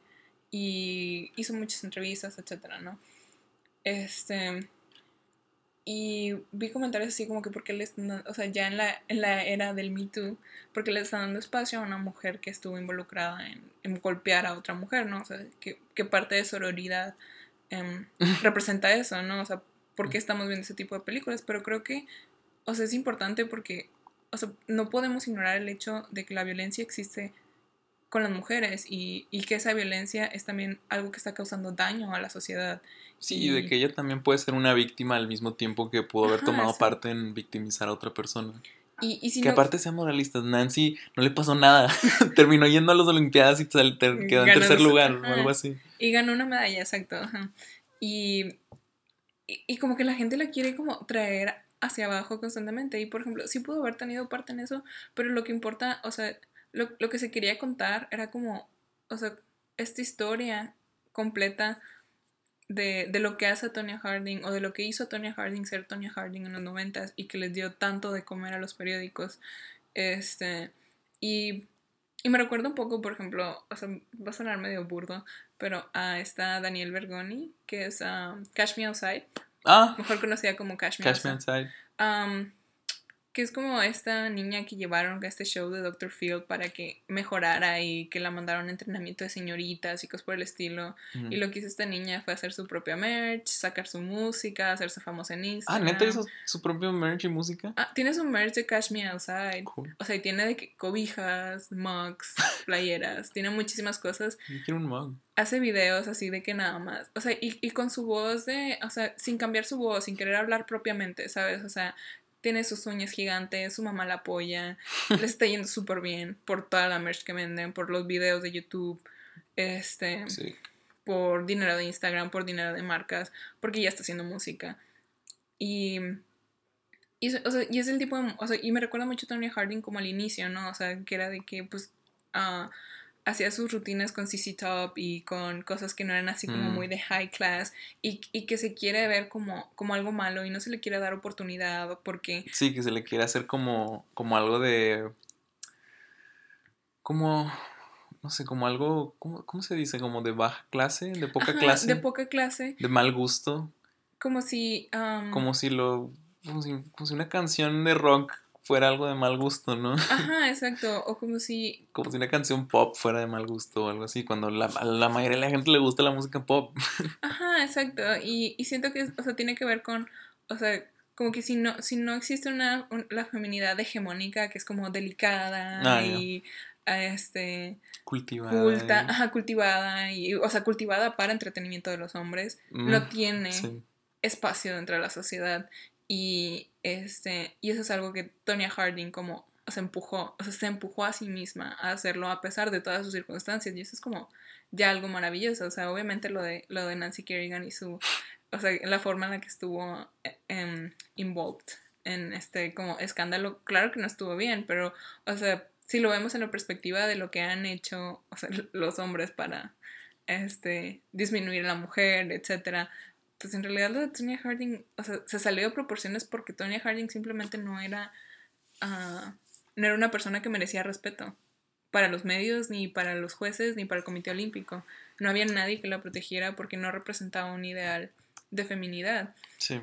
y hizo muchas entrevistas, etcétera, ¿no? Este, y vi comentarios así como que porque le están o sea, ya en la, en la era del Me Too, porque le están dando espacio a una mujer que estuvo involucrada en, en golpear a otra mujer, ¿no? O sea, que, que parte de sororidad Em, representa eso, ¿no? O sea, ¿por qué estamos viendo ese tipo de películas? Pero creo que, o sea, es importante porque, o sea, no podemos ignorar el hecho de que la violencia existe con las mujeres y, y que esa violencia es también algo que está causando daño a la sociedad. Sí, y de que ella también puede ser una víctima al mismo tiempo que pudo haber tomado parte en victimizar a otra persona. Y, si que aparte sean moralistas, Nancy no le pasó nada. Terminó yendo a las Olimpiadas y quedó en tercer lugar o algo así. Y ganó una medalla, exacto. Y, y, como que la gente la quiere como traer hacia abajo constantemente. Y por ejemplo, sí pudo haber tenido parte en eso, pero lo que importa, o sea, lo, lo que se quería contar era como, o sea, esta historia completa de, de, lo que hace Tonya Harding o de lo que hizo Tonya Harding ser Tonya Harding en los noventas y que les dio tanto de comer a los periódicos. Este, y, y me recuerda un poco, por ejemplo, o sea, va a sonar medio burdo, pero uh, está Daniel Bergoni, que es um, Cash Me Outside. Ah. Mejor conocida como Cash Me Outside. Um, que es como esta niña que llevaron a este show de Dr. Phil para que mejorara y que la mandaron a entrenamiento de señoritas y cosas por el estilo. Y lo que hizo esta niña fue hacer su propia merch, sacar su música, hacerse famosa en Instagram. Ah, ¿neta hizo su propio merch y música? Ah, tiene su merch de Cash Me Outside. O sea, tiene de cobijas, mugs, playeras, tiene muchísimas cosas. Yo quiero un mug. Hace videos así de que nada más. O sea, y, y con su voz de, o sea, sin cambiar su voz, sin querer hablar propiamente, ¿sabes? O sea, tiene sus uñas gigantes, su mamá la apoya, le está yendo súper bien por toda la merch que venden, por los videos de YouTube, este, por dinero de Instagram, por dinero de marcas, porque ya está haciendo música. Y, y, es el tipo de, o sea, y me recuerda mucho a Tony Harding como al inicio, ¿no? O sea, que era de que, pues, uh, hacía sus rutinas con CC Top y con cosas que no eran así como mm. muy de high class y, y, que se quiere ver como, como algo malo y no se le quiere dar oportunidad porque... Sí, que se le quiere hacer como, como algo de... como... No sé, como algo, ¿cómo, ¿cómo se dice? Como de baja clase, de poca clase. De poca clase. De mal gusto. Como si... como si lo... Como si, como si una canción de rock fuera algo de mal gusto, ¿no? Ajá, exacto. O como si. Como si una canción pop fuera de mal gusto o algo así, cuando la, a la mayoría de la gente le gusta la música pop. Ajá, exacto. Y, y siento que, o sea, tiene que ver con. O sea, como que si no, si no existe una, la feminidad hegemónica que es como delicada ah, y este cultivada culta, ajá, cultivada y o sea cultivada para entretenimiento de los hombres no mm, tiene espacio dentro de la sociedad y, este, y eso es algo que Tonya Harding como se empujó, o sea, se empujó a sí misma a hacerlo a pesar de todas sus circunstancias y eso es como ya algo maravilloso, o sea, obviamente lo de, lo de Nancy Kerrigan y su, o sea, la forma en la que estuvo eh, involved en este como escándalo, claro que no estuvo bien, pero, o sea, si lo vemos en la perspectiva de lo que han hecho, los hombres para, este, disminuir a la mujer, etcétera, pues en realidad lo de Tonya Harding, o sea, se salió de proporciones porque Tonya Harding simplemente no era, uh, no era una persona que merecía respeto para los medios, ni para los jueces, ni para el Comité Olímpico. No había nadie que la protegiera porque no representaba un ideal de feminidad. Sí.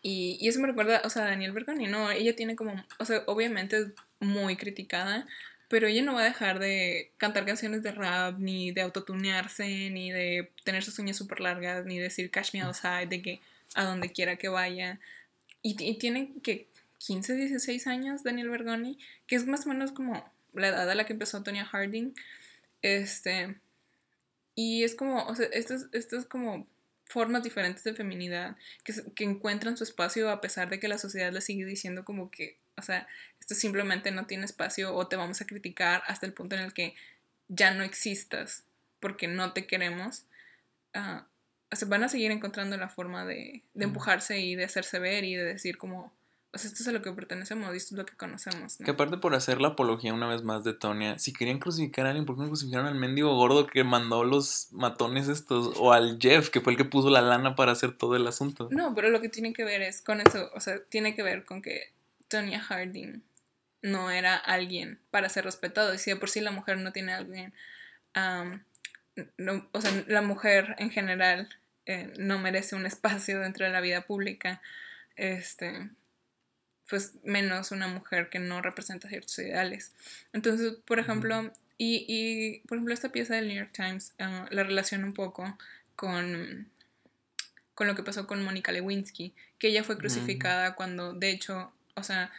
Y, y eso me recuerda, o sea, a Daniel Bergoni, ¿no? Ella tiene como, o sea, obviamente es muy criticada, pero ella no va a dejar de cantar canciones de rap, ni de autotunearse, ni de tener sus uñas súper largas, ni decir Cash Me Outside, de que a donde quiera que vaya. Y, tiene que 15, 16 años Daniel Bergoni, que es más o menos como la edad a la que empezó Tonya Harding. Este. Y es como, o sea, estas es como formas diferentes de feminidad que, que encuentran su espacio a pesar de que la sociedad le sigue diciendo como que, o sea, esto simplemente no tiene espacio o te vamos a criticar hasta el punto en el que ya no existas porque no te queremos. Uh, se van a seguir encontrando la forma de, de empujarse y de hacerse ver y de decir como, o sea, esto es a lo que pertenecemos, esto es lo que conocemos. Que aparte por hacer la apología una vez más de Tonya, si querían crucificar a alguien, ¿por qué no crucificaron al mendigo gordo que mandó los matones estos? O al Jeff, que fue el que puso la lana para hacer todo el asunto. No, pero lo que tiene que ver es con eso, o sea, tiene que ver con que Tonya Harding no era alguien para ser respetado. Y si de por sí la mujer no tiene alguien, no, o sea, la mujer en general eh, no merece un espacio dentro de la vida pública. Este, pues menos una mujer que no representa ciertos ideales. Entonces, por ejemplo, y, y por ejemplo, esta pieza del New York Times ah, la relaciona un poco con, con lo que pasó con Mónica Lewinsky, que ella fue crucificada cuando, de hecho, o sea,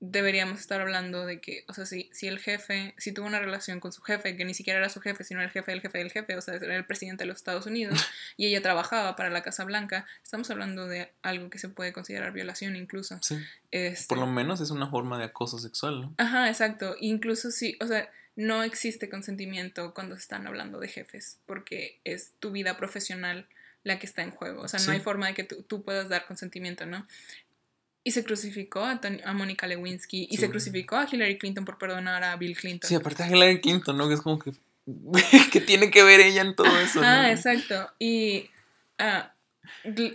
deberíamos estar hablando de que, o sea, si, si el jefe, si tuvo una relación con su jefe, que ni siquiera era su jefe, sino el jefe del jefe del jefe, o sea, era el presidente de los Estados Unidos, y ella trabajaba para la Casa Blanca, estamos hablando de algo que se puede considerar violación incluso. Sí. Este Por lo menos es una forma de acoso sexual, ¿no? Ajá, exacto. Incluso si, o sea, no existe consentimiento cuando se están hablando de jefes, porque es tu vida profesional la que está en juego. O sea, no hay forma de que tú, tú, puedas dar consentimiento, ¿no? Y se crucificó a, a Mónica Lewinsky y se crucificó a Hillary Clinton por perdonar a Bill Clinton. Sí, aparte de Hillary Clinton, ¿no? Que es como que. que tiene que ver ella en todo eso. Ah, exacto. Y uh,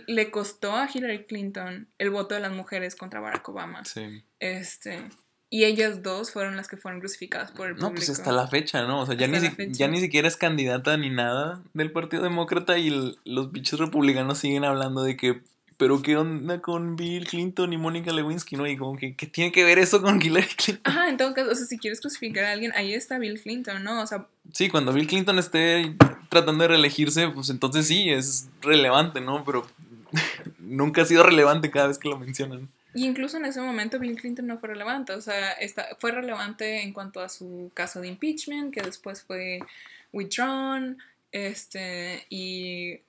le costó a Hillary Clinton el voto de las mujeres contra Barack Obama. Sí. Este. Y ellas dos fueron las que fueron crucificadas por el público. No, pues hasta la fecha, ¿no? O sea, ya, ni, ya ni siquiera es candidata ni nada del Partido Demócrata y los bichos republicanos siguen hablando de que pero ¿qué onda con Bill Clinton y Mónica Lewinsky, no? Y como que, ¿qué tiene que ver eso con Hillary Clinton? Ajá, en todo caso, o sea, si quieres crucificar a alguien, ahí está Bill Clinton, ¿no? O sea... Sí, cuando Bill Clinton esté tratando de reelegirse, pues entonces sí, es relevante, ¿no? Pero nunca ha sido relevante cada vez que lo mencionan. Y incluso en ese momento Bill Clinton no fue relevante, o sea, fue relevante en cuanto a su caso de impeachment, que después fue withdrawn, este, y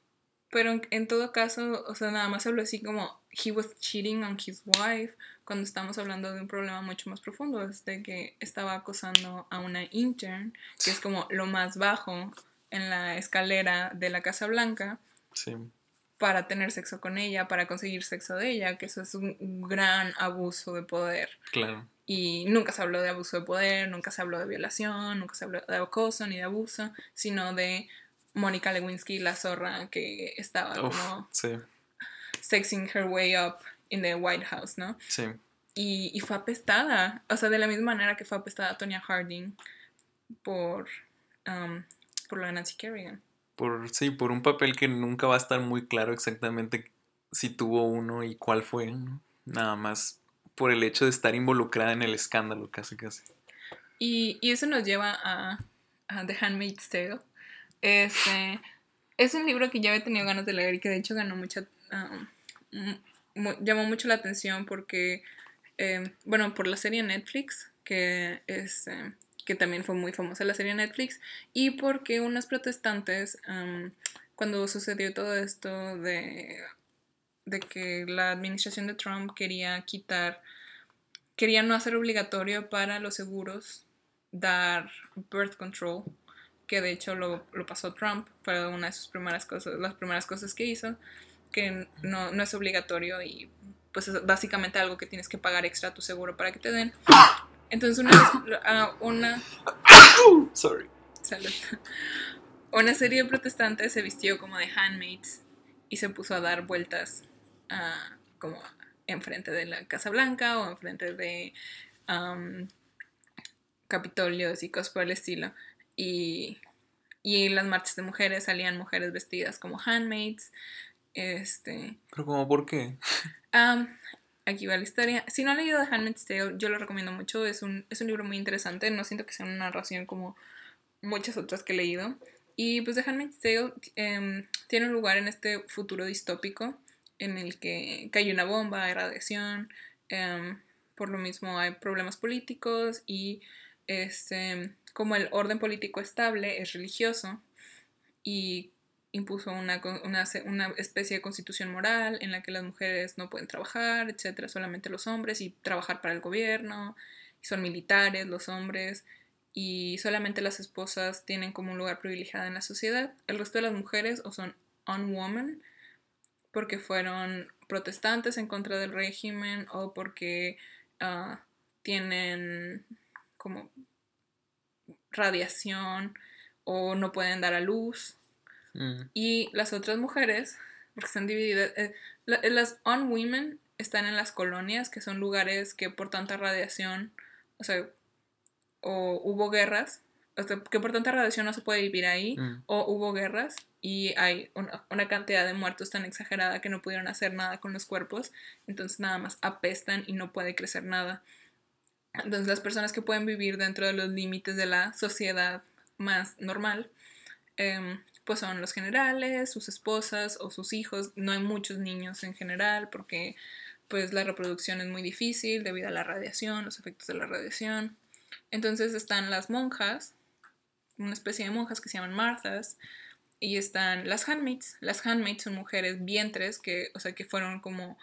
pero en, todo caso, o sea, nada más hablo así como he was cheating on his wife cuando estamos hablando de un problema mucho más profundo, es de que estaba acosando a una intern, que es como lo más bajo en la escalera de la Casa Blanca. Sí. Para tener sexo con ella, para conseguir sexo de ella, que eso es un gran abuso de poder. Claro. Y nunca se habló de abuso de poder, nunca se habló de violación, nunca se habló de acoso ni de abuso, sino de Mónica Lewinsky, la zorra que estaba como sexing her way up in the White House, ¿no? Sí. Y, y, fue apestada, o sea, de la misma manera que fue apestada Tonya Harding por, um, por lo de Nancy Kerrigan. Por, sí, por un papel que nunca va a estar muy claro exactamente si tuvo uno y cuál fue, nada más por el hecho de estar involucrada en el escándalo, casi casi. Y, y eso nos lleva a, a The Handmaid's Tale, este, es un libro que ya he tenido ganas de leer y que de hecho ganó mucha... Um, llamó mucho la atención porque, em, bueno, por la serie Netflix, que es... Em, que también fue muy famosa la serie Netflix, y porque unos protestantes, um, cuando sucedió todo esto de, de que la administración de Trump quería quitar, quería no hacer obligatorio para los seguros dar birth control que de hecho lo, pasó Trump, fue una de sus primeras cosas, las primeras cosas que hizo, que no, es obligatorio y pues es básicamente algo que tienes que pagar extra a tu seguro para que te den. Entonces una, uh, una Sorry. Una serie de protestantes se vistió como de handmaids y se puso a dar vueltas uh, como enfrente de la Casa Blanca o enfrente de capitolios y cosas por el estilo. Y, y las marchas de mujeres salían mujeres vestidas como handmaids. Este, Pero como, ¿por qué? Am, aquí va la historia. Si no han leído The Handmaid's Tale, yo lo recomiendo mucho. Es un, es un libro muy interesante. No siento que sea una narración como muchas otras que he leído. Y pues The Handmaid's Tale em, tiene un lugar en este futuro distópico en el que cae una bomba, hay radiación, em, por lo mismo hay problemas políticos y este, como el orden político estable es religioso y impuso una, una, una especie de constitución moral en la que las mujeres no pueden trabajar, etcétera, solamente los hombres y trabajar para el gobierno, son militares los hombres y solamente las esposas tienen como un lugar privilegiado en la sociedad. El resto de las mujeres o son unwoman porque fueron protestantes en contra del régimen o porque ah, tienen como radiación o no pueden dar a luz. Mm, Y las otras mujeres, porque están divididas, eh, la- eh, las unwomen están en las colonias, que son lugares que por tanta radiación, o sea, o hubo guerras, o sea, que por tanta radiación no se puede vivir ahí, mm, o hubo guerras y hay una, una cantidad de muertos tan exagerada que no pudieron hacer nada con los cuerpos, entonces nada más apestan y no puede crecer nada. Entonces las personas que pueden vivir dentro de los límites de la sociedad más normal, em, pues son los generales, sus esposas o sus hijos. No hay muchos niños en general porque pues la reproducción es muy difícil debido a la radiación, los efectos de la radiación. Entonces están las monjas, una especie de monjas que se llaman Marthas, y están las handmaids. Las handmaids son mujeres vientres que, o sea, que fueron como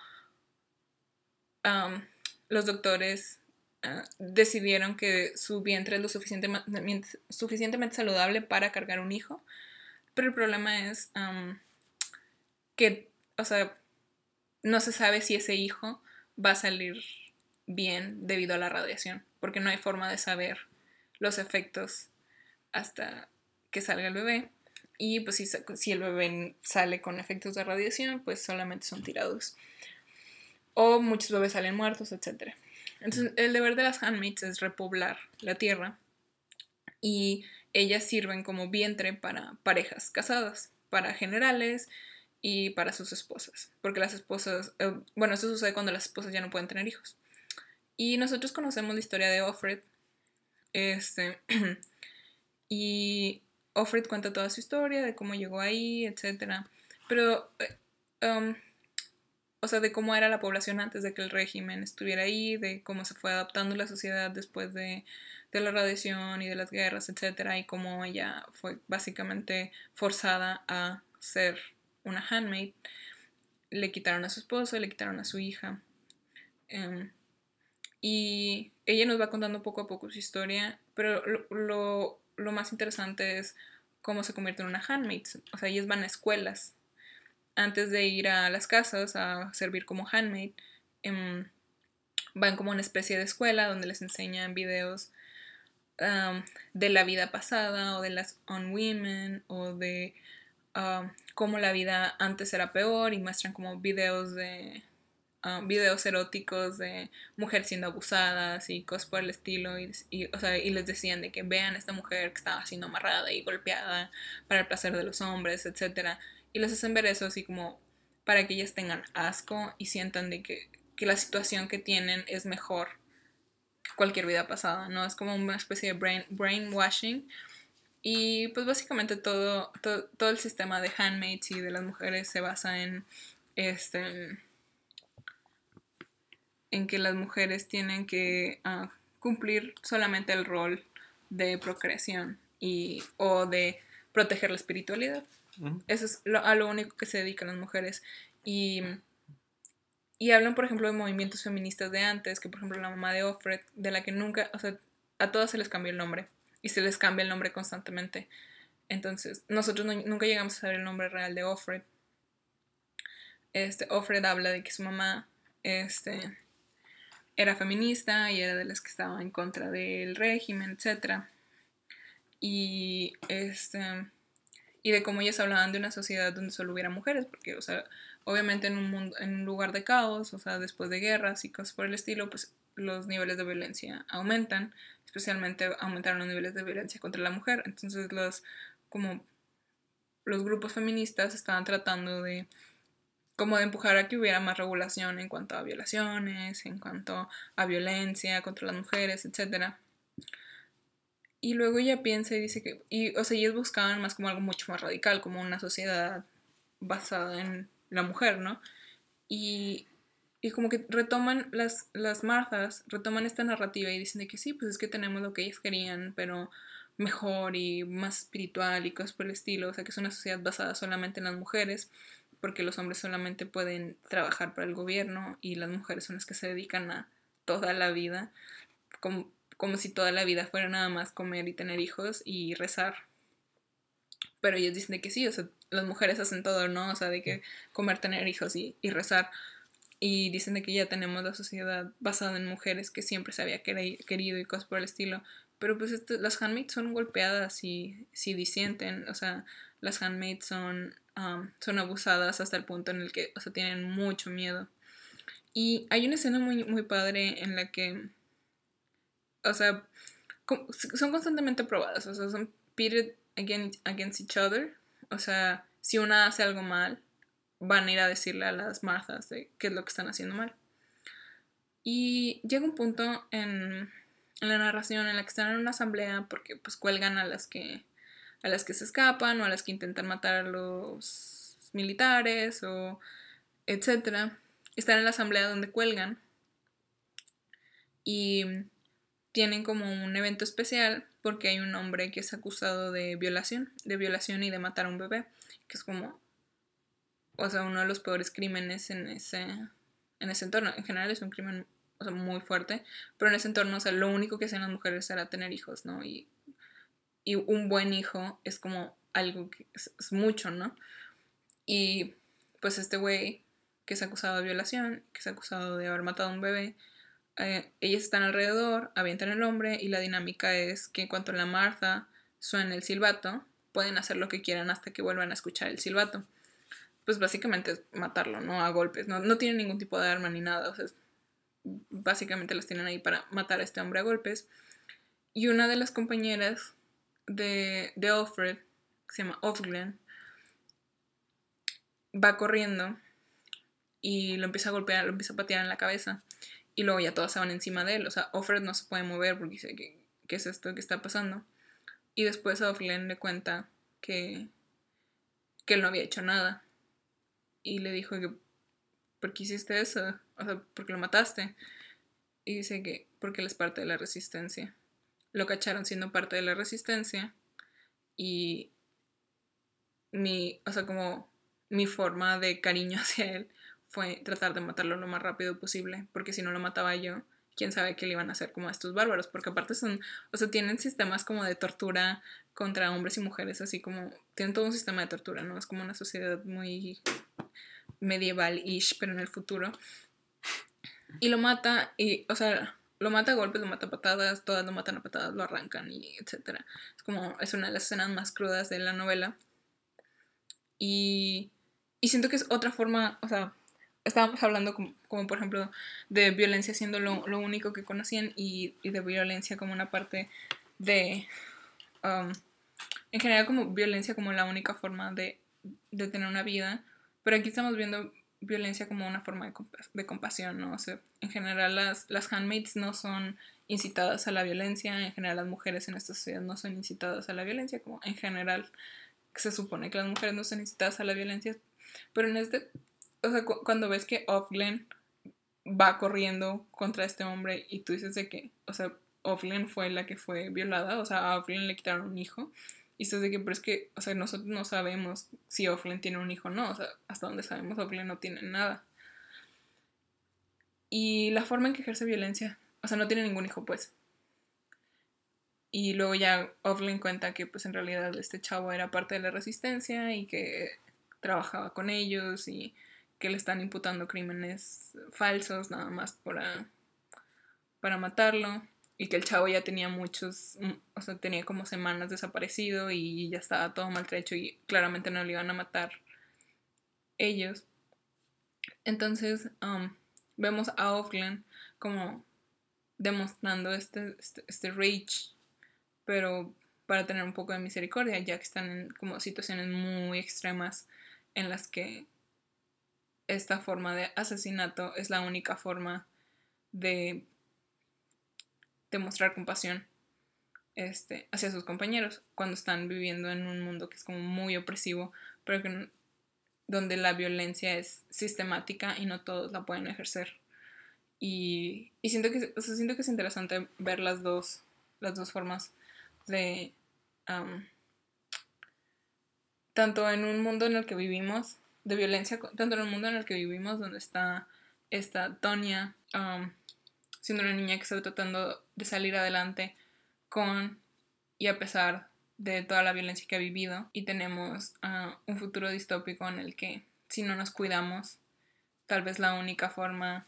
los doctores ah, decidieron que su vientre es lo suficientemente, saludable para cargar un hijo. Pero el problema es am, que, o sea, no se sabe si ese hijo va a salir bien debido a la radiación, porque no hay forma de saber los efectos hasta que salga el bebé. Y pues si, el bebé sale con efectos de radiación, pues solamente son tirados. O muchos bebés salen muertos, etc. Entonces, el deber de las handmaids es repoblar la tierra. Y ellas sirven como vientre para parejas casadas, para generales y para sus esposas. Porque las esposas, eh, bueno, esto sucede cuando las esposas ya no pueden tener hijos. Y nosotros conocemos la historia de Offred. Este, y Offred cuenta toda su historia, de cómo llegó ahí, etc. Pero, eh, um, o sea, de cómo era la población antes de que el régimen estuviera ahí, de cómo se fue adaptando la sociedad después de, de la radiación y de las guerras, etc. Y cómo ella fue básicamente forzada a ser una handmaid. Le quitaron a su esposo, le quitaron a su hija. Em, y ella nos va contando poco a poco su historia, pero lo, lo, lo más interesante es cómo se convierte en una handmaid. O sea, ellas van a escuelas. Antes de ir a las casas a servir como handmaid, em, van como una especie de escuela donde les enseñan videos de la vida pasada o de las on women o de cómo la vida antes era peor y muestran como videos de videos eróticos de mujeres siendo abusadas y cosas por el estilo y, y, o sea, y les decían de que vean a esta mujer que estaba siendo amarrada y golpeada para el placer de los hombres, etcétera y les hacen ver eso así como para que ellas tengan asco y sientan de que, que la situación que tienen es mejor que cualquier vida pasada, ¿no? Es como una especie de brain, brainwashing. Y pues básicamente todo, todo, todo el sistema de handmaids y de las mujeres se basa en este en que las mujeres tienen que uh, cumplir solamente el rol de procreación y o de proteger la espiritualidad. Eso es lo, a lo único que se dedican las mujeres. Y, y hablan, por ejemplo, de movimientos feministas de antes, que por ejemplo la mamá de Offred, de la que nunca, o sea, a todas se les cambió el nombre. Y se les cambia el nombre constantemente. Entonces, nosotros no, nunca llegamos a saber el nombre real de Offred. Este, Offred habla de que su mamá este, era feminista y era de las que estaba en contra del régimen, etc. Y este y de cómo ellas hablaban de una sociedad donde solo hubiera mujeres, porque, o sea, obviamente en un mundo, en un lugar de caos, o sea, después de guerras y cosas por el estilo, pues los niveles de violencia aumentan, especialmente aumentaron los niveles de violencia contra la mujer. Entonces los como los grupos feministas estaban tratando de como de empujar a que hubiera más regulación en cuanto a violaciones, en cuanto a violencia contra las mujeres, etc. Y luego ella piensa y dice que, y, o sea, ellos buscaban más como algo mucho más radical, como una sociedad basada en la mujer, ¿no? Y, y como que retoman las, las Marthas, retoman esta narrativa y dicen que sí, pues es que tenemos lo que ellas querían, pero mejor y más espiritual y cosas por el estilo, o sea que es una sociedad basada solamente en las mujeres, porque los hombres solamente pueden trabajar para el gobierno y las mujeres son las que se dedican a toda la vida, como, como si toda la vida fuera nada más comer y tener hijos y rezar. Pero ellos dicen de que sí, o sea, las mujeres hacen todo, ¿no? O sea, de que comer, tener hijos y, rezar. Y dicen de que ya tenemos la sociedad basada en mujeres que siempre se había querido y cosas por el estilo. Pero pues este, las handmaids son golpeadas y si disienten, o sea, las handmaids son, son abusadas hasta el punto en el que, o sea, tienen mucho miedo. Y hay una escena muy, muy padre en la que, o sea, son constantemente probadas, o sea, son pitted against, against each other. O sea, si una hace algo mal, van a ir a decirle a las Marthas de qué es lo que están haciendo mal. Y llega un punto en en la narración en la que están en una asamblea porque pues cuelgan a las que a las que se escapan o a las que intentan matar a los militares o etcétera están en la asamblea donde cuelgan y tienen como un evento especial porque hay un hombre que es acusado de violación de violación y de matar a un bebé que es como o sea uno de los peores crímenes en ese en ese entorno en general es un crimen o sea, muy fuerte, pero en ese entorno, o sea, lo único que hacían las mujeres era tener hijos, ¿no? Y, y un buen hijo es como algo que es, mucho, ¿no? Y pues este güey que es acusado de violación, que es acusado de haber matado a un bebé, eh, ellas están alrededor, avientan el hombre y la dinámica es que en cuanto la Martha suena el silbato, pueden hacer lo que quieran hasta que vuelvan a escuchar el silbato. Pues básicamente es matarlo, ¿no? A golpes, no, no tiene ningún tipo de arma ni nada, o sea, básicamente las tienen ahí para matar a este hombre a golpes. Y una de las compañeras de, de Alfred, que se llama Offglen, va corriendo y lo empieza a golpear, lo empieza a patear en la cabeza. Y luego ya todas van encima de él. O sea, Offred no se puede mover porque dice, que qué es esto que está pasando? Y después a Offglen le cuenta que, que él no había hecho nada. Y le dijo que ¿por qué hiciste eso? O sea, ¿por qué lo mataste? Y dice que porque él es parte de la resistencia. Lo cacharon siendo parte de la resistencia y mi, o sea, como mi forma de cariño hacia él fue tratar de matarlo lo más rápido posible, porque si no lo mataba yo, quién sabe qué le iban a hacer como a estos bárbaros, porque aparte son, o sea, tienen sistemas como de tortura contra hombres y mujeres, así como, tienen todo un sistema de tortura, ¿no? Es como una sociedad muy medieval-ish, pero en el futuro. Y lo mata, y, o sea, lo mata a golpes, lo mata a patadas, todas lo matan a patadas, lo arrancan, y etcétera. Es como, es una de las escenas más crudas de la novela. Y, y siento que es otra forma, o sea, estábamos hablando como, por ejemplo de violencia siendo lo, lo único que conocían y, de violencia como una parte de, um, en general como violencia como la única forma de, de tener una vida pero aquí estamos viendo violencia como una forma de, compasión, ¿no? O sea, en general las, las handmaids no son incitadas a la violencia, en general las mujeres en esta sociedad no son incitadas a la violencia, como en general se supone que las mujeres no son incitadas a la violencia, pero en este, o sea, cuando ves que Offglen va corriendo contra este hombre y tú dices de que, o sea, Offglen fue la que fue violada, o sea, a Offglen le quitaron un hijo, y estás de que, pero es que, o sea, nosotros no sabemos si Offlen tiene un hijo o no. O sea, hasta donde sabemos, Offlen no tiene nada. Y la forma en que ejerce violencia, o sea, no tiene ningún hijo, pues. Y luego ya Offlen cuenta que, pues, en realidad este chavo era parte de la resistencia y que trabajaba con ellos y que le están imputando crímenes falsos nada más para, para matarlo y que el chavo ya tenía muchos, mm, o sea, tenía como semanas desaparecido y ya estaba todo maltrecho y claramente no le iban a matar ellos. Entonces um, vemos a Offglen como demostrando este, este, este rage, pero para tener un poco de misericordia, ya que están en como situaciones muy extremas en las que esta forma de asesinato es la única forma de demostrar compasión este, hacia sus compañeros cuando están viviendo en un mundo que es como muy opresivo, pero que, donde la violencia es sistemática y no todos la pueden ejercer. Y, y siento, que, siento que es interesante ver las dos, las dos formas de... tanto en un mundo en el que vivimos, de violencia, tanto en el mundo en el que vivimos, donde está esta Tonya siendo una niña que está tratando de salir adelante con y a pesar de toda la violencia que ha vivido y tenemos ah, un futuro distópico en el que si no nos cuidamos, tal vez la única forma,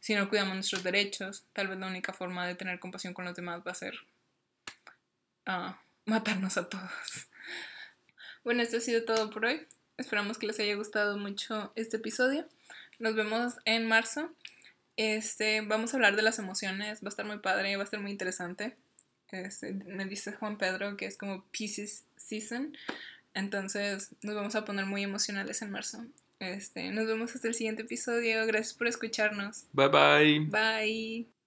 si no cuidamos nuestros derechos, tal vez la única forma de tener compasión con los demás va a ser ah, matarnos a todos. Bueno, esto ha sido todo por hoy. Esperamos que les haya gustado mucho este episodio. Nos vemos en marzo. Este, vamos a hablar de las emociones. Va a estar muy padre, va a estar muy interesante. Este, me dice Juan Pedro que es como Pieces Season. Entonces nos vamos a poner muy emocionales en marzo. Este, nos vemos hasta el siguiente episodio. Gracias por escucharnos. Bye bye. Bye.